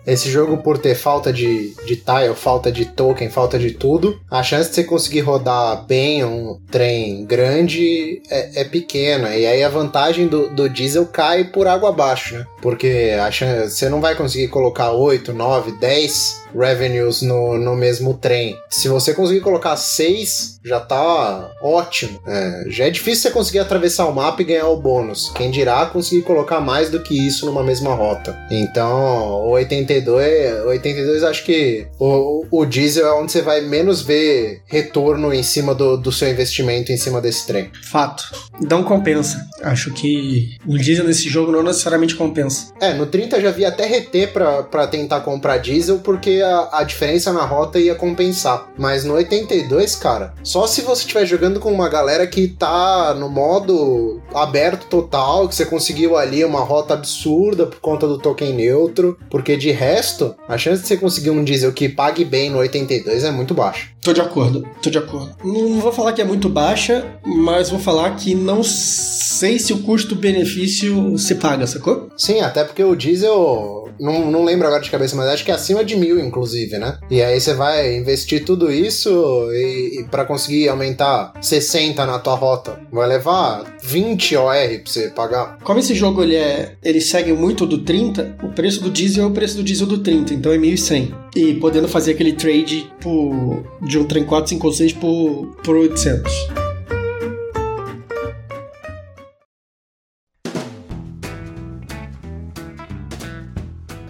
Speaker 4: esse jogo por ter falta de, de tile, falta de token, falta de tudo, a chance de você conseguir rodar bem um trem grande é, é pequena. E aí a vantagem do, do diesel cai por água abaixo, né? Porque a chance, você não vai conseguir colocar 8, 9, 9, 10 revenues no, no mesmo trem. Se você conseguir colocar seis, já tá ótimo. É, já é difícil você conseguir atravessar o mapa e ganhar o bônus. Quem dirá conseguir colocar mais do que isso numa mesma rota. Então, o 82, 82 acho que o, o diesel é onde você vai menos ver retorno em cima do, do seu investimento em cima desse trem.
Speaker 1: Fato. Não compensa. Acho que o diesel nesse jogo não necessariamente compensa.
Speaker 4: É, no 30 já vi até reter para tentar comprar diesel, porque a, a diferença na rota ia compensar. Mas no 82, cara, só se você estiver jogando com uma galera que tá no modo aberto total, que você conseguiu ali uma rota absurda por conta do token neutro, porque de resto, a chance de você conseguir um diesel que pague bem no 82 é muito baixa.
Speaker 1: Tô de acordo, tô de acordo. Não vou falar que é muito baixa, mas vou falar que não sei se o custo-benefício se paga, sacou?
Speaker 4: Sim, até porque o diesel não, não lembro agora de cabeça, mas acho que é acima de mil, inclusive, né? E aí você vai investir tudo isso e, e para conseguir aumentar 60 na tua rota. Vai levar 20 OR pra você pagar.
Speaker 1: Como esse jogo ele é. ele segue muito do 30, o preço do diesel é o preço do diesel do 30, então é 1100. E podendo fazer aquele trade por, de um trem 456 por, por 800.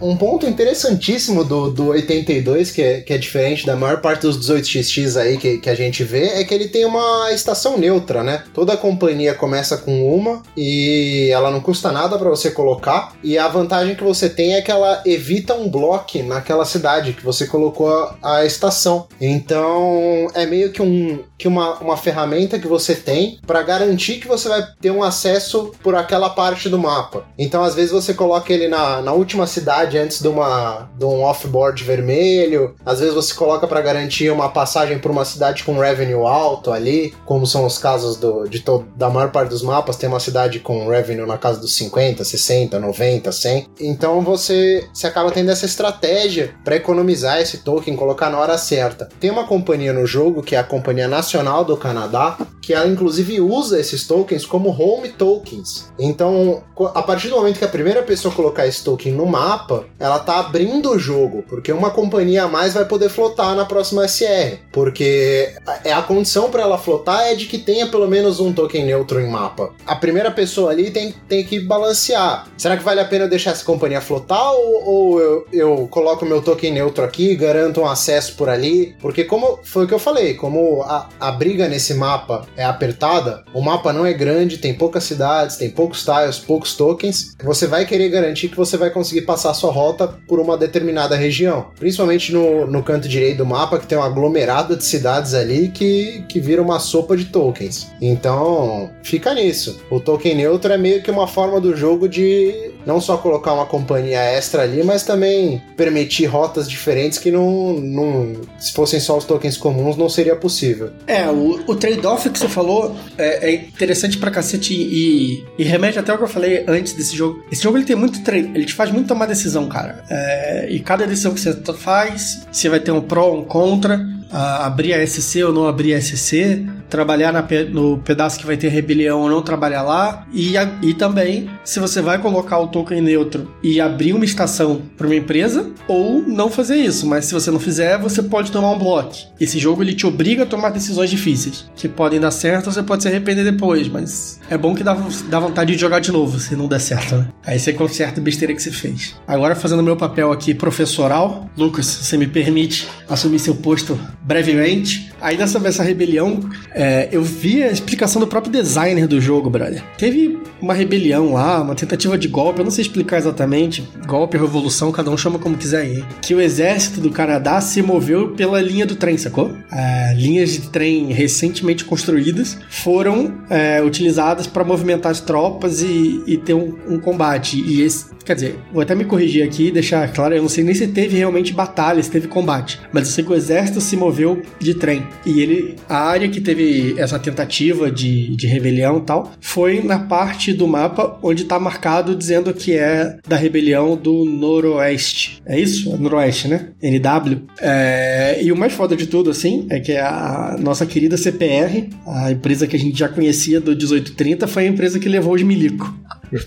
Speaker 4: Um ponto interessantíssimo do, do 82, que é, que é diferente da maior parte dos 18XX aí que, que a gente vê, é que ele tem uma estação neutra, né? Toda a companhia começa com uma e ela não custa nada para você colocar. E a vantagem que você tem é que ela evita um bloco naquela cidade que você colocou a, a estação. Então é meio que um, que uma, uma ferramenta que você tem para garantir que você vai ter um acesso por aquela parte do mapa. Então, às vezes, você coloca ele na, na última cidade antes de, uma, de um off-board vermelho, às vezes você coloca para garantir uma passagem por uma cidade com revenue alto ali, como são os casos do, de to, da maior parte dos mapas, tem uma cidade com revenue na casa dos 50, 60, 90, 100. Então você, você acaba tendo essa estratégia para economizar esse token, colocar na hora certa. Tem uma companhia no jogo, que é a Companhia Nacional do Canadá, que ela inclusive usa esses tokens como home tokens. Então, a partir do momento que a primeira pessoa colocar esse token no mapa, ela tá abrindo o jogo, porque uma companhia a mais vai poder flotar na próxima SR, porque é a condição para ela flotar é de que tenha pelo menos um token neutro em mapa. A primeira pessoa ali tem, tem que balancear. Será que vale a pena deixar essa companhia flotar ou, ou eu, eu coloco meu token neutro aqui, garanto um acesso por ali? Porque como foi o que eu falei, como a, a briga nesse mapa é apertada, o mapa não é grande, tem poucas cidades, tem poucos tiles, poucos tokens, você vai querer garantir que você vai conseguir passar sua rota por uma determinada região. Principalmente no, no canto direito do mapa, que tem um aglomerado de cidades ali que, que vira uma sopa de tokens. Então, fica nisso. O token neutro é meio que uma forma do jogo de não só colocar uma companhia extra ali, mas também permitir rotas diferentes que não, não se fossem só os tokens comuns, não seria possível.
Speaker 1: É, o, o trade-off que você falou é, é interessante pra cacete e, e, remete até o que eu falei antes desse jogo. Esse jogo ele tem muito trade, ele te faz muito tomar decisão, cara. É, e cada decisão que você faz, você vai ter um pró, um contra abrir a SC ou não abrir a SC, trabalhar na, no pedaço que vai ter rebelião ou não trabalhar lá, e, e também se você vai colocar o token neutro e abrir uma estação para uma empresa, ou não fazer isso, mas se você não fizer, você pode tomar um bloco. Esse jogo ele te obriga a tomar decisões difíceis, que podem dar certo ou você pode se arrepender depois, mas é bom que dá, dá vontade de jogar de novo se não der certo, né? Aí você conserta a besteira que você fez. Agora, fazendo meu papel aqui professoral, Lucas, você me permite assumir seu posto brevemente. Ainda sobre essa rebelião, é, eu vi a explicação do próprio designer do jogo, brother. Teve uma rebelião lá, uma tentativa de golpe, eu não sei explicar exatamente, golpe, revolução, cada um chama como quiser aí. Que o exército do Canadá se moveu pela linha do trem, sacou? É, linhas de trem recentemente construídas foram é, utilizadas para movimentar as tropas e, e ter um, um combate. E esse, Quer dizer, vou até me corrigir aqui e deixar claro, eu não sei nem se teve realmente batalha, se teve combate, mas eu sei que o exército se moveu de trem. E ele, a área que teve essa tentativa de, de rebelião e tal, foi na parte do mapa onde tá marcado dizendo que é da rebelião do Noroeste. É isso? É Noroeste, né? NW. É, e o mais foda de tudo, assim, é que a nossa querida CPR, a empresa que a gente já conhecia do 1830, foi a empresa que levou os milico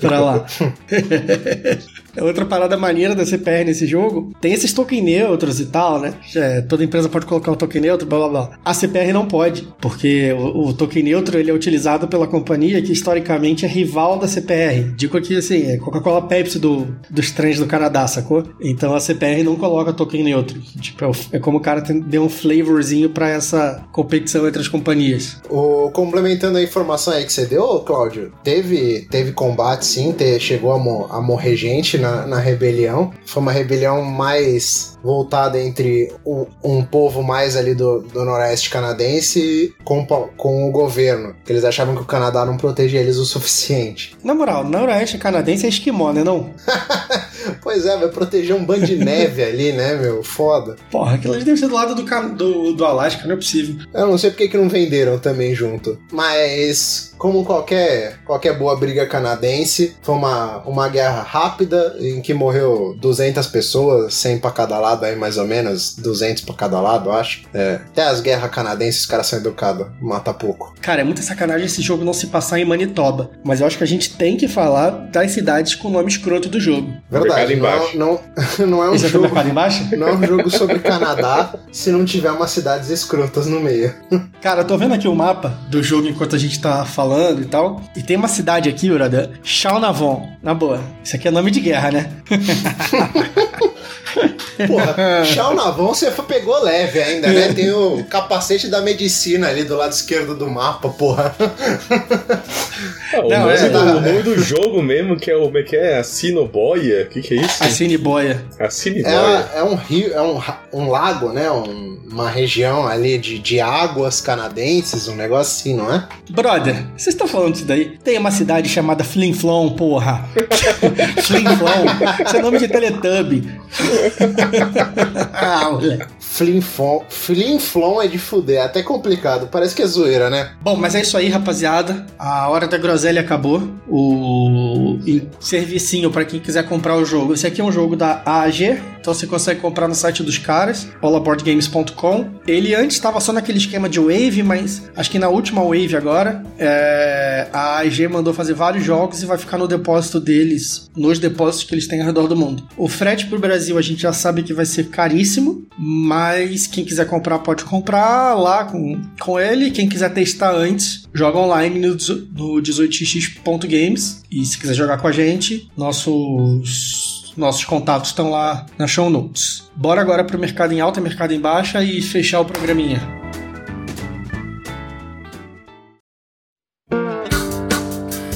Speaker 1: pra lá. É outra parada maneira da CPR nesse jogo, tem esses token neutros e tal, né? É, toda empresa pode colocar um token neutro, blá blá blá. A CPR não pode, porque o, o, token neutro ele é utilizado pela companhia que historicamente é rival da CPR. Digo aqui assim, é Coca-Cola Pepsi do, dos trens do Canadá, sacou? Então a CPR não coloca token neutro. Tipo, é, é como o cara tem, deu um flavorzinho para essa competição entre as companhias.
Speaker 4: O, complementando a informação aí que você deu, Cláudio, teve, teve combate sim, te, chegou a, a morrer gente na, na rebelião. Foi uma rebelião mais voltada entre um, um povo mais ali do, do noroeste canadense com, com o governo. Eles achavam que o Canadá não protegia eles o suficiente.
Speaker 1: Na moral, noroeste canadense é esquimó, né não?
Speaker 4: pois é, vai proteger um bando de neve ali, né, meu? Foda.
Speaker 1: Porra, aquilo ali deve ser do lado do, do, do Alasca, não é possível.
Speaker 4: Eu não sei porque que não venderam também junto. Mas como qualquer, qualquer boa briga canadense, foi uma, uma guerra rápida em que morreu 200 pessoas, 100 para cada lado aí mais ou menos, 200 para cada lado, acho. É. Até as guerras canadenses os caras são educados, mata pouco.
Speaker 1: Cara, é muita sacanagem esse jogo não se passar em Manitoba, mas eu acho que a gente tem que falar das cidades com o nome escroto do jogo.
Speaker 4: Verdade, não, não, não é um
Speaker 1: Esse
Speaker 4: jogo...
Speaker 1: É embaixo?
Speaker 4: Não é um jogo sobre Canadá se não tiver umas cidades escrotas no meio.
Speaker 1: Cara, eu tô vendo aqui o mapa do jogo enquanto a gente tá falando e tal. E tem uma cidade aqui, brother, Chaunavon. Na boa. Isso aqui é nome de guerra, né?
Speaker 4: Porra, Shao Navon você pegou leve ainda, né? Tem o capacete da medicina ali do lado esquerdo do mapa, porra.
Speaker 2: Ah, o,
Speaker 1: Não,
Speaker 2: nome
Speaker 1: é,
Speaker 2: do,
Speaker 4: tá,
Speaker 2: o nome do jogo mesmo, que é o. É que é? Assinoboia? O que, que é isso?
Speaker 1: A Cine Boia.
Speaker 2: Assiniboia.
Speaker 4: É, é um rio, é um, um lago, né? Um- uma região ali de, de águas canadenses, um negócio assim, não é?
Speaker 1: Brother, vocês estão falando disso daí? Tem uma cidade chamada Flinflon, porra. Flinflon. Isso é nome de Teletubby. Ah, moleque.
Speaker 4: Flinflon, é de fuder, é até complicado, parece que é zoeira, né?
Speaker 1: Bom, mas é isso aí, rapaziada. A hora da groselha acabou. O servicinho pra quem quiser comprar o jogo. Esse aqui é um jogo da AG, então você consegue comprar no site dos caras, polaboardgames.com. Ele antes estava só naquele esquema de Wave, mas acho que na última Wave agora, é, a AG mandou fazer vários jogos e vai ficar no depósito deles, nos depósitos que eles têm ao redor do mundo. O frete pro Brasil a gente já sabe que vai ser caríssimo, mas quem quiser comprar pode comprar lá com, com ele. Quem quiser testar antes, joga online no, no 18x.games. E se quiser jogar com a gente, nossos, nossos contatos estão lá na show notes. Bora agora pro mercado em alta, mercado em baixa e fechar o programinha.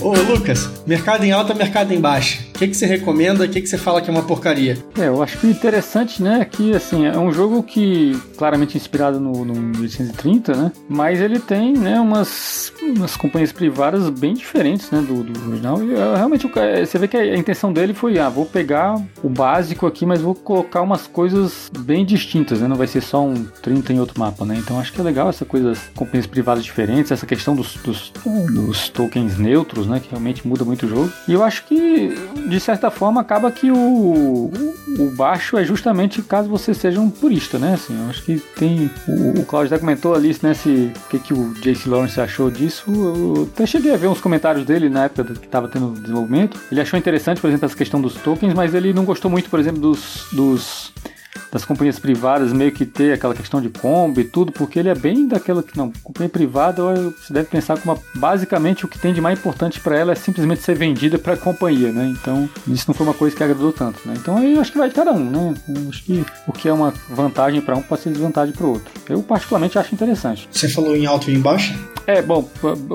Speaker 1: Ô Lucas, mercado em alta, mercado em baixa. Que, que você recomenda? O que, que você fala que é uma porcaria?
Speaker 3: É, eu acho que o interessante, né, é que assim, é um jogo que claramente inspirado no, no 1830, né, mas ele tem, né, umas, umas companhias privadas bem diferentes, né, do, do original. E é, realmente ca- você vê que a, a intenção dele foi, ah, vou pegar o básico aqui, mas vou colocar umas coisas bem distintas, né, não vai ser só um 30 em outro mapa, né. Então acho que é legal essa coisa, companhias privadas diferentes, essa questão dos, dos, dos tokens neutros, né, que realmente muda muito o jogo. E eu acho que, de certa forma, acaba que o, o baixo é justamente caso você seja um purista, né? Assim, eu acho que tem. O, o Claudio até comentou ali, né? Se, o que, que o Jace Lawrence achou disso. Eu até cheguei a ver uns comentários dele na época que estava tendo desenvolvimento. Ele achou interessante, por exemplo, essa questão dos tokens, mas ele não gostou muito, por exemplo, dos. dos das companhias privadas meio que ter aquela questão de combo e tudo, porque ele é bem daquela que não, companhia privada, você deve pensar como basicamente o que tem de mais importante para ela é simplesmente ser vendida para a companhia, né? Então, isso não foi uma coisa que agradou tanto, né? Então, aí eu acho que vai de cada um, né? Eu acho que o que é uma vantagem para um pode ser desvantagem para o outro. Eu particularmente acho interessante.
Speaker 1: Você falou em alto e em baixa?
Speaker 3: É, bom,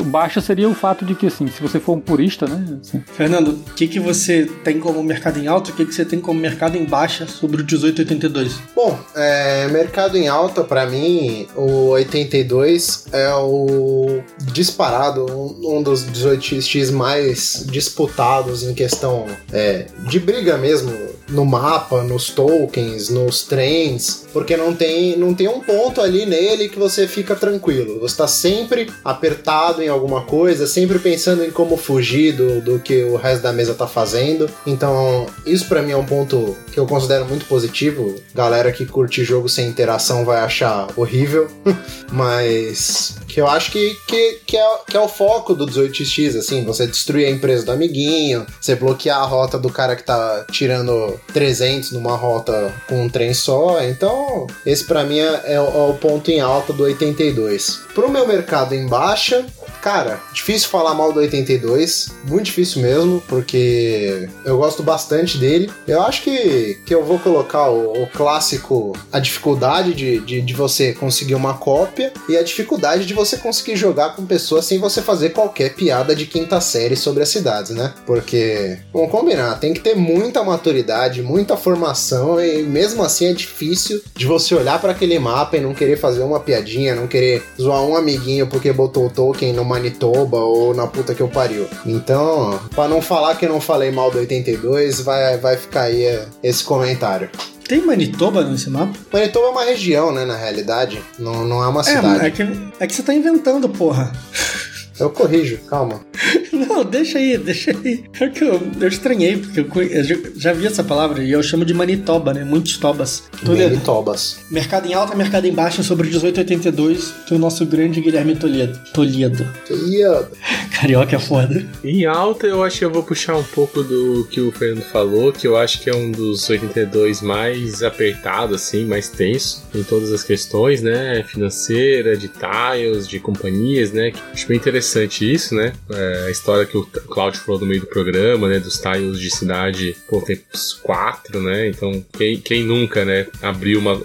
Speaker 3: baixa seria o fato de que assim, se você for um purista, né, assim,
Speaker 1: Fernando, o que, que você tem como mercado em alta e o que, que você tem como mercado em baixa sobre o 1882?
Speaker 4: Bom, é, mercado em alta, pra mim, o 82 é o disparado, um, um dos 18x mais disputados em questão é, de briga mesmo, no mapa, nos tokens, nos trends, porque não tem, não tem um ponto ali nele que você fica tranquilo. Você tá sempre apertado em alguma coisa, sempre pensando em como fugir do, do que o resto da mesa tá fazendo. Então, isso pra mim é um ponto que eu considero muito positivo. Galera que curte jogo sem interação vai achar horrível, mas que eu acho que, que, que, é, que é o foco do 18x, assim, você destruir a empresa do amiguinho, você bloquear a rota do cara que tá tirando 300 numa rota com um trem só, então esse pra mim é, é é o ponto em alta do 82. Pro meu mercado em baixa, Cara, difícil falar mal do 82, muito difícil mesmo, porque eu gosto bastante dele. Eu acho que, que eu vou colocar o, o clássico, a dificuldade de, de, de você conseguir uma cópia e a dificuldade de você conseguir jogar com pessoas sem você fazer qualquer piada de quinta série sobre as cidades, né? Porque, vamos combinar, tem que ter muita maturidade, muita formação e mesmo assim é difícil de você olhar para aquele mapa e não querer fazer uma piadinha, não querer zoar um amiguinho porque botou o token no Manitoba ou na puta que eu pariu. Então, para não falar que eu não falei mal do 82, vai, vai ficar aí é, esse comentário.
Speaker 1: Tem Manitoba nesse mapa?
Speaker 4: Manitoba é uma região, né, na realidade. Não, não é uma
Speaker 1: É,
Speaker 4: cidade.
Speaker 1: é que, é que você tá inventando, porra.
Speaker 4: Eu corrijo, calma.
Speaker 1: Não, deixa aí, deixa aí. É que eu, eu estranhei, porque eu, eu já- vi essa palavra e eu chamo de Manitoba, né? Muitos tobas. Toledo.
Speaker 4: Manitobas.
Speaker 1: Mercado em alta, mercado em baixa sobre o 1882 do nosso grande Guilherme Toledo. Toledo.
Speaker 4: Ia-
Speaker 1: Carioca é foda.
Speaker 2: Em alta, eu acho que eu vou puxar um pouco do que o Fernando falou, que eu acho que é um dos 82 mais apertado, assim, mais tenso em todas as questões, né? Financeira, de tiles, de companhias, né? Acho bem interessante isso, né? É, história que o Claudio falou no meio do programa, né? Dos tiles de cidade, pô, tem quatro, né? Então, quem, quem nunca, né? Abriu uma.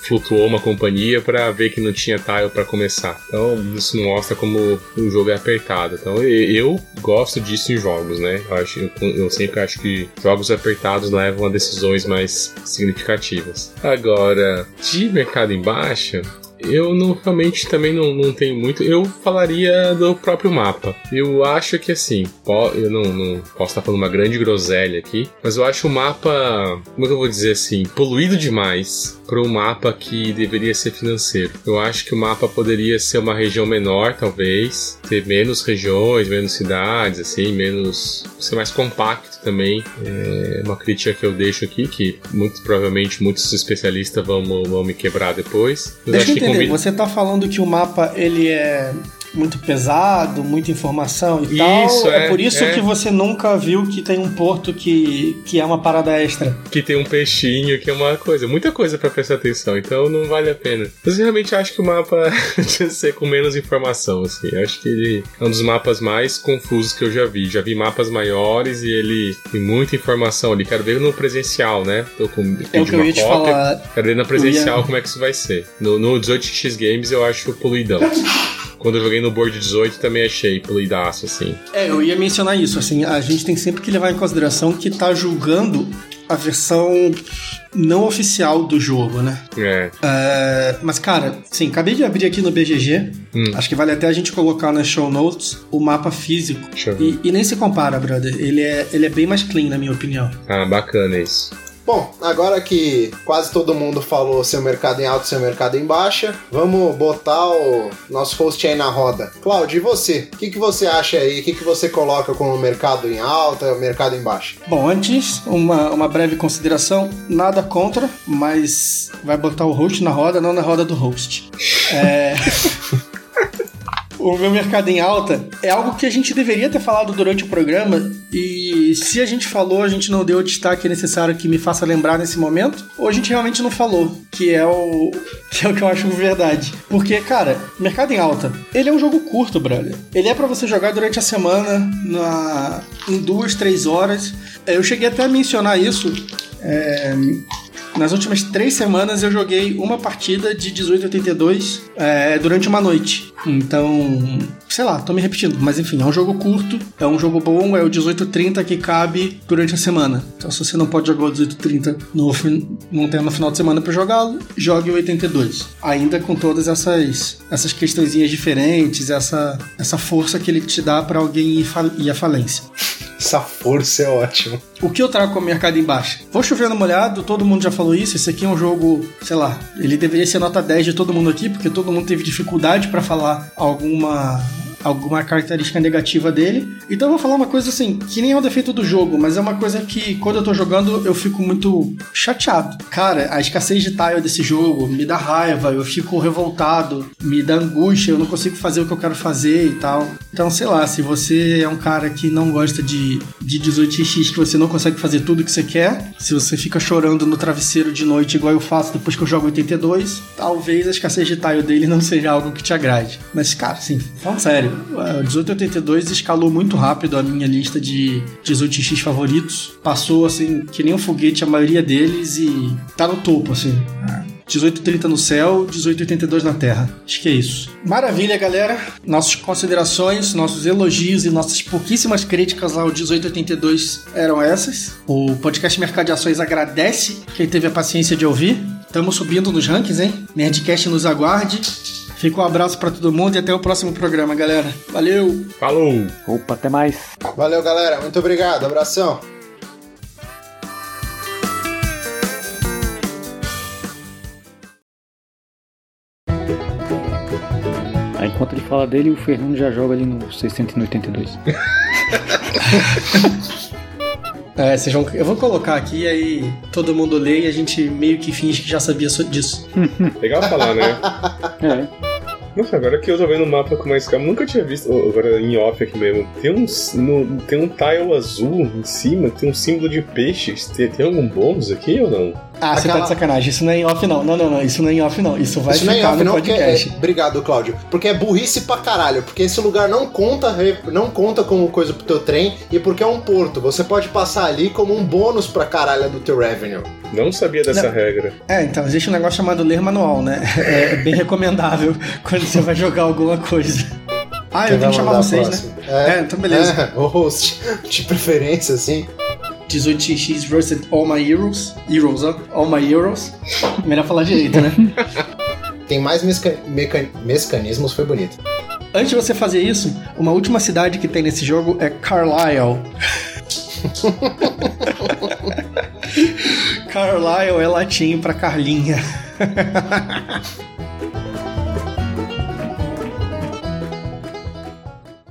Speaker 2: flutuou uma companhia para ver que não tinha tile para começar. Então, isso mostra como o jogo é apertado. Então, eu gosto disso em jogos, né? Eu, acho, eu, eu sempre acho que jogos apertados levam a decisões mais significativas. Agora, de mercado em baixa, eu não realmente também não, não tenho muito. Eu falaria do próprio mapa. Eu acho que assim, eu não, não posso estar falando uma grande groselha aqui, mas eu acho o mapa, como é que eu vou dizer assim, poluído demais para um mapa que deveria ser financeiro. Eu acho que o mapa poderia ser uma região menor, talvez, ter menos regiões, menos cidades, assim, menos. ser mais compacto também. É uma crítica que eu deixo aqui, que muito provavelmente muitos especialistas vão, vão me quebrar depois.
Speaker 1: Deixa eu entender, você tá falando que o mapa ele é muito pesado, muita informação e isso, tal. É, é por isso é. que você nunca viu que tem um porto que, que é uma parada extra.
Speaker 2: Que tem um peixinho, que é uma coisa, muita coisa para prestar atenção, então não vale a pena. Mas eu realmente acho que o mapa tinha ser com menos informação, assim. Eu acho que ele é um dos mapas mais confusos que eu já vi. Já vi mapas maiores e ele tem muita informação ali. Quero ver no presencial, né? Tô com
Speaker 1: é o que eu ia te falar.
Speaker 2: Quero ver na presencial ia... como é que isso vai ser. No, no 18x Games eu acho poluidão. Quando eu joguei no board 18 também achei polidaço, assim.
Speaker 1: É, eu ia mencionar isso, assim, a gente tem sempre que levar em consideração que tá julgando a versão não oficial do jogo, né?
Speaker 2: É.
Speaker 1: é. mas, cara, sim, acabei de abrir aqui no BGG. Hum. Acho que vale até a gente colocar nas show notes o mapa físico. E, e, nem se compara, brother. Ele é, ele é bem mais clean, na minha opinião.
Speaker 2: Ah, bacana isso.
Speaker 4: Bom, agora que quase todo mundo falou seu mercado em alta, seu mercado em baixa, vamos botar o nosso host aí na roda. Claudio, e você? O que, que você acha aí? O que, que você coloca como mercado em alta, mercado em baixa?
Speaker 1: Bom, antes, uma, uma breve consideração. Nada contra, mas vai botar o host na roda, não na roda do host. É. o meu mercado em alta é algo que a gente deveria ter falado durante o programa e se a gente falou, a gente não deu o destaque necessário que me faça lembrar nesse momento, ou a gente realmente não falou, que é o que é o que eu acho verdade. Porque, cara, mercado em alta, ele é um jogo curto, brother. Ele é para você jogar durante a semana, na, em duas, três horas. Eu cheguei até a mencionar isso é, nas últimas três semanas eu joguei uma partida de 1882 é, durante uma noite. Então, sei lá, tô me repetindo, mas enfim, é um jogo curto, é um jogo bom, é o 1830 que cabe durante a semana. Então, se você não pode jogar o 1830 no, não tem no final de semana para jogá-lo, jogue o 82. Ainda com todas essas essas questõezinhas diferentes, essa essa força que ele te dá para alguém ir, ir à falência.
Speaker 4: Essa força é ótima.
Speaker 1: O que eu trago com o mercado em baixa? Vou chover no molhado, todo mundo já falou isso. Esse aqui é um jogo, sei lá, ele deveria ser nota 10 de todo mundo aqui, porque todo mundo teve dificuldade para falar alguma alguma característica negativa dele. Então eu vou falar uma coisa assim, que nem é um defeito do jogo, mas é uma coisa que quando eu tô jogando eu fico muito chateado. Cara, a escassez de tile desse jogo me dá raiva, eu fico revoltado, me dá angústia, eu não consigo fazer o que eu quero fazer e tal. Então, sei lá, se você é um cara que não gosta de, de 18x, que você não consegue fazer tudo que você quer, se você fica chorando no travesseiro de noite igual eu faço depois que eu jogo 82, talvez a escassez de tile dele não seja algo que te agrade. Mas, cara, sim, fala sério, 1882 escalou muito rápido a minha lista de 18x favoritos. Passou assim, que nem um foguete a maioria deles e tá no topo, assim. 1830 no céu, 1882 na terra. Acho que é isso. Maravilha, galera. Nossas considerações, nossos elogios e nossas pouquíssimas críticas ao 1882 eram essas. O podcast Mercado de Ações agradece quem teve a paciência de ouvir. Estamos subindo nos rankings, hein? Nerdcast nos aguarde. Fica um abraço para todo mundo e até o próximo programa, galera. Valeu!
Speaker 2: Falou!
Speaker 3: Opa, até mais!
Speaker 4: Valeu, galera. Muito obrigado. Abração.
Speaker 3: Aí, enquanto ele fala dele, o Fernando já joga ali no 682.
Speaker 1: É, vocês vão, eu vou colocar aqui, aí todo mundo lê e a gente meio que finge que já sabia disso.
Speaker 2: Legal falar, né? é. Nossa, agora que eu tô vendo o mapa com mais calma, nunca tinha visto. Agora em off aqui mesmo. Tem um, no, tem um tile azul em cima, tem um símbolo de peixes. Tem, tem algum bônus aqui ou não?
Speaker 1: Ah, você tá
Speaker 4: Aquela-
Speaker 1: de sacanagem. Isso não é em off, não. Não, não, não. Isso não é em off, não. Isso vai
Speaker 4: Isso não é
Speaker 1: ficar
Speaker 4: off,
Speaker 1: no
Speaker 4: porque
Speaker 1: podcast.
Speaker 4: é... Obrigado, Cláudio. Porque é burrice pra caralho. Porque esse lugar não conta, não conta como coisa pro teu trem e porque é um porto. Você pode passar ali como um bônus pra caralho do teu revenue.
Speaker 2: Não sabia dessa
Speaker 1: Não.
Speaker 2: regra.
Speaker 1: É, então, existe um negócio chamado ler manual, né? É bem recomendável quando você vai jogar alguma coisa. Ah, eu tenho que chamar vocês, né?
Speaker 4: próxima?
Speaker 1: É, então beleza.
Speaker 4: É, o host. De preferência, assim.
Speaker 1: 18x versus All My Heroes. Heroes, ó. All My Heroes. Melhor falar direito, né?
Speaker 4: Tem mais meca- mecanismos, foi bonito.
Speaker 1: Antes de você fazer isso, uma última cidade que tem nesse jogo é Carlisle. Carlisle é latim pra Carlinha.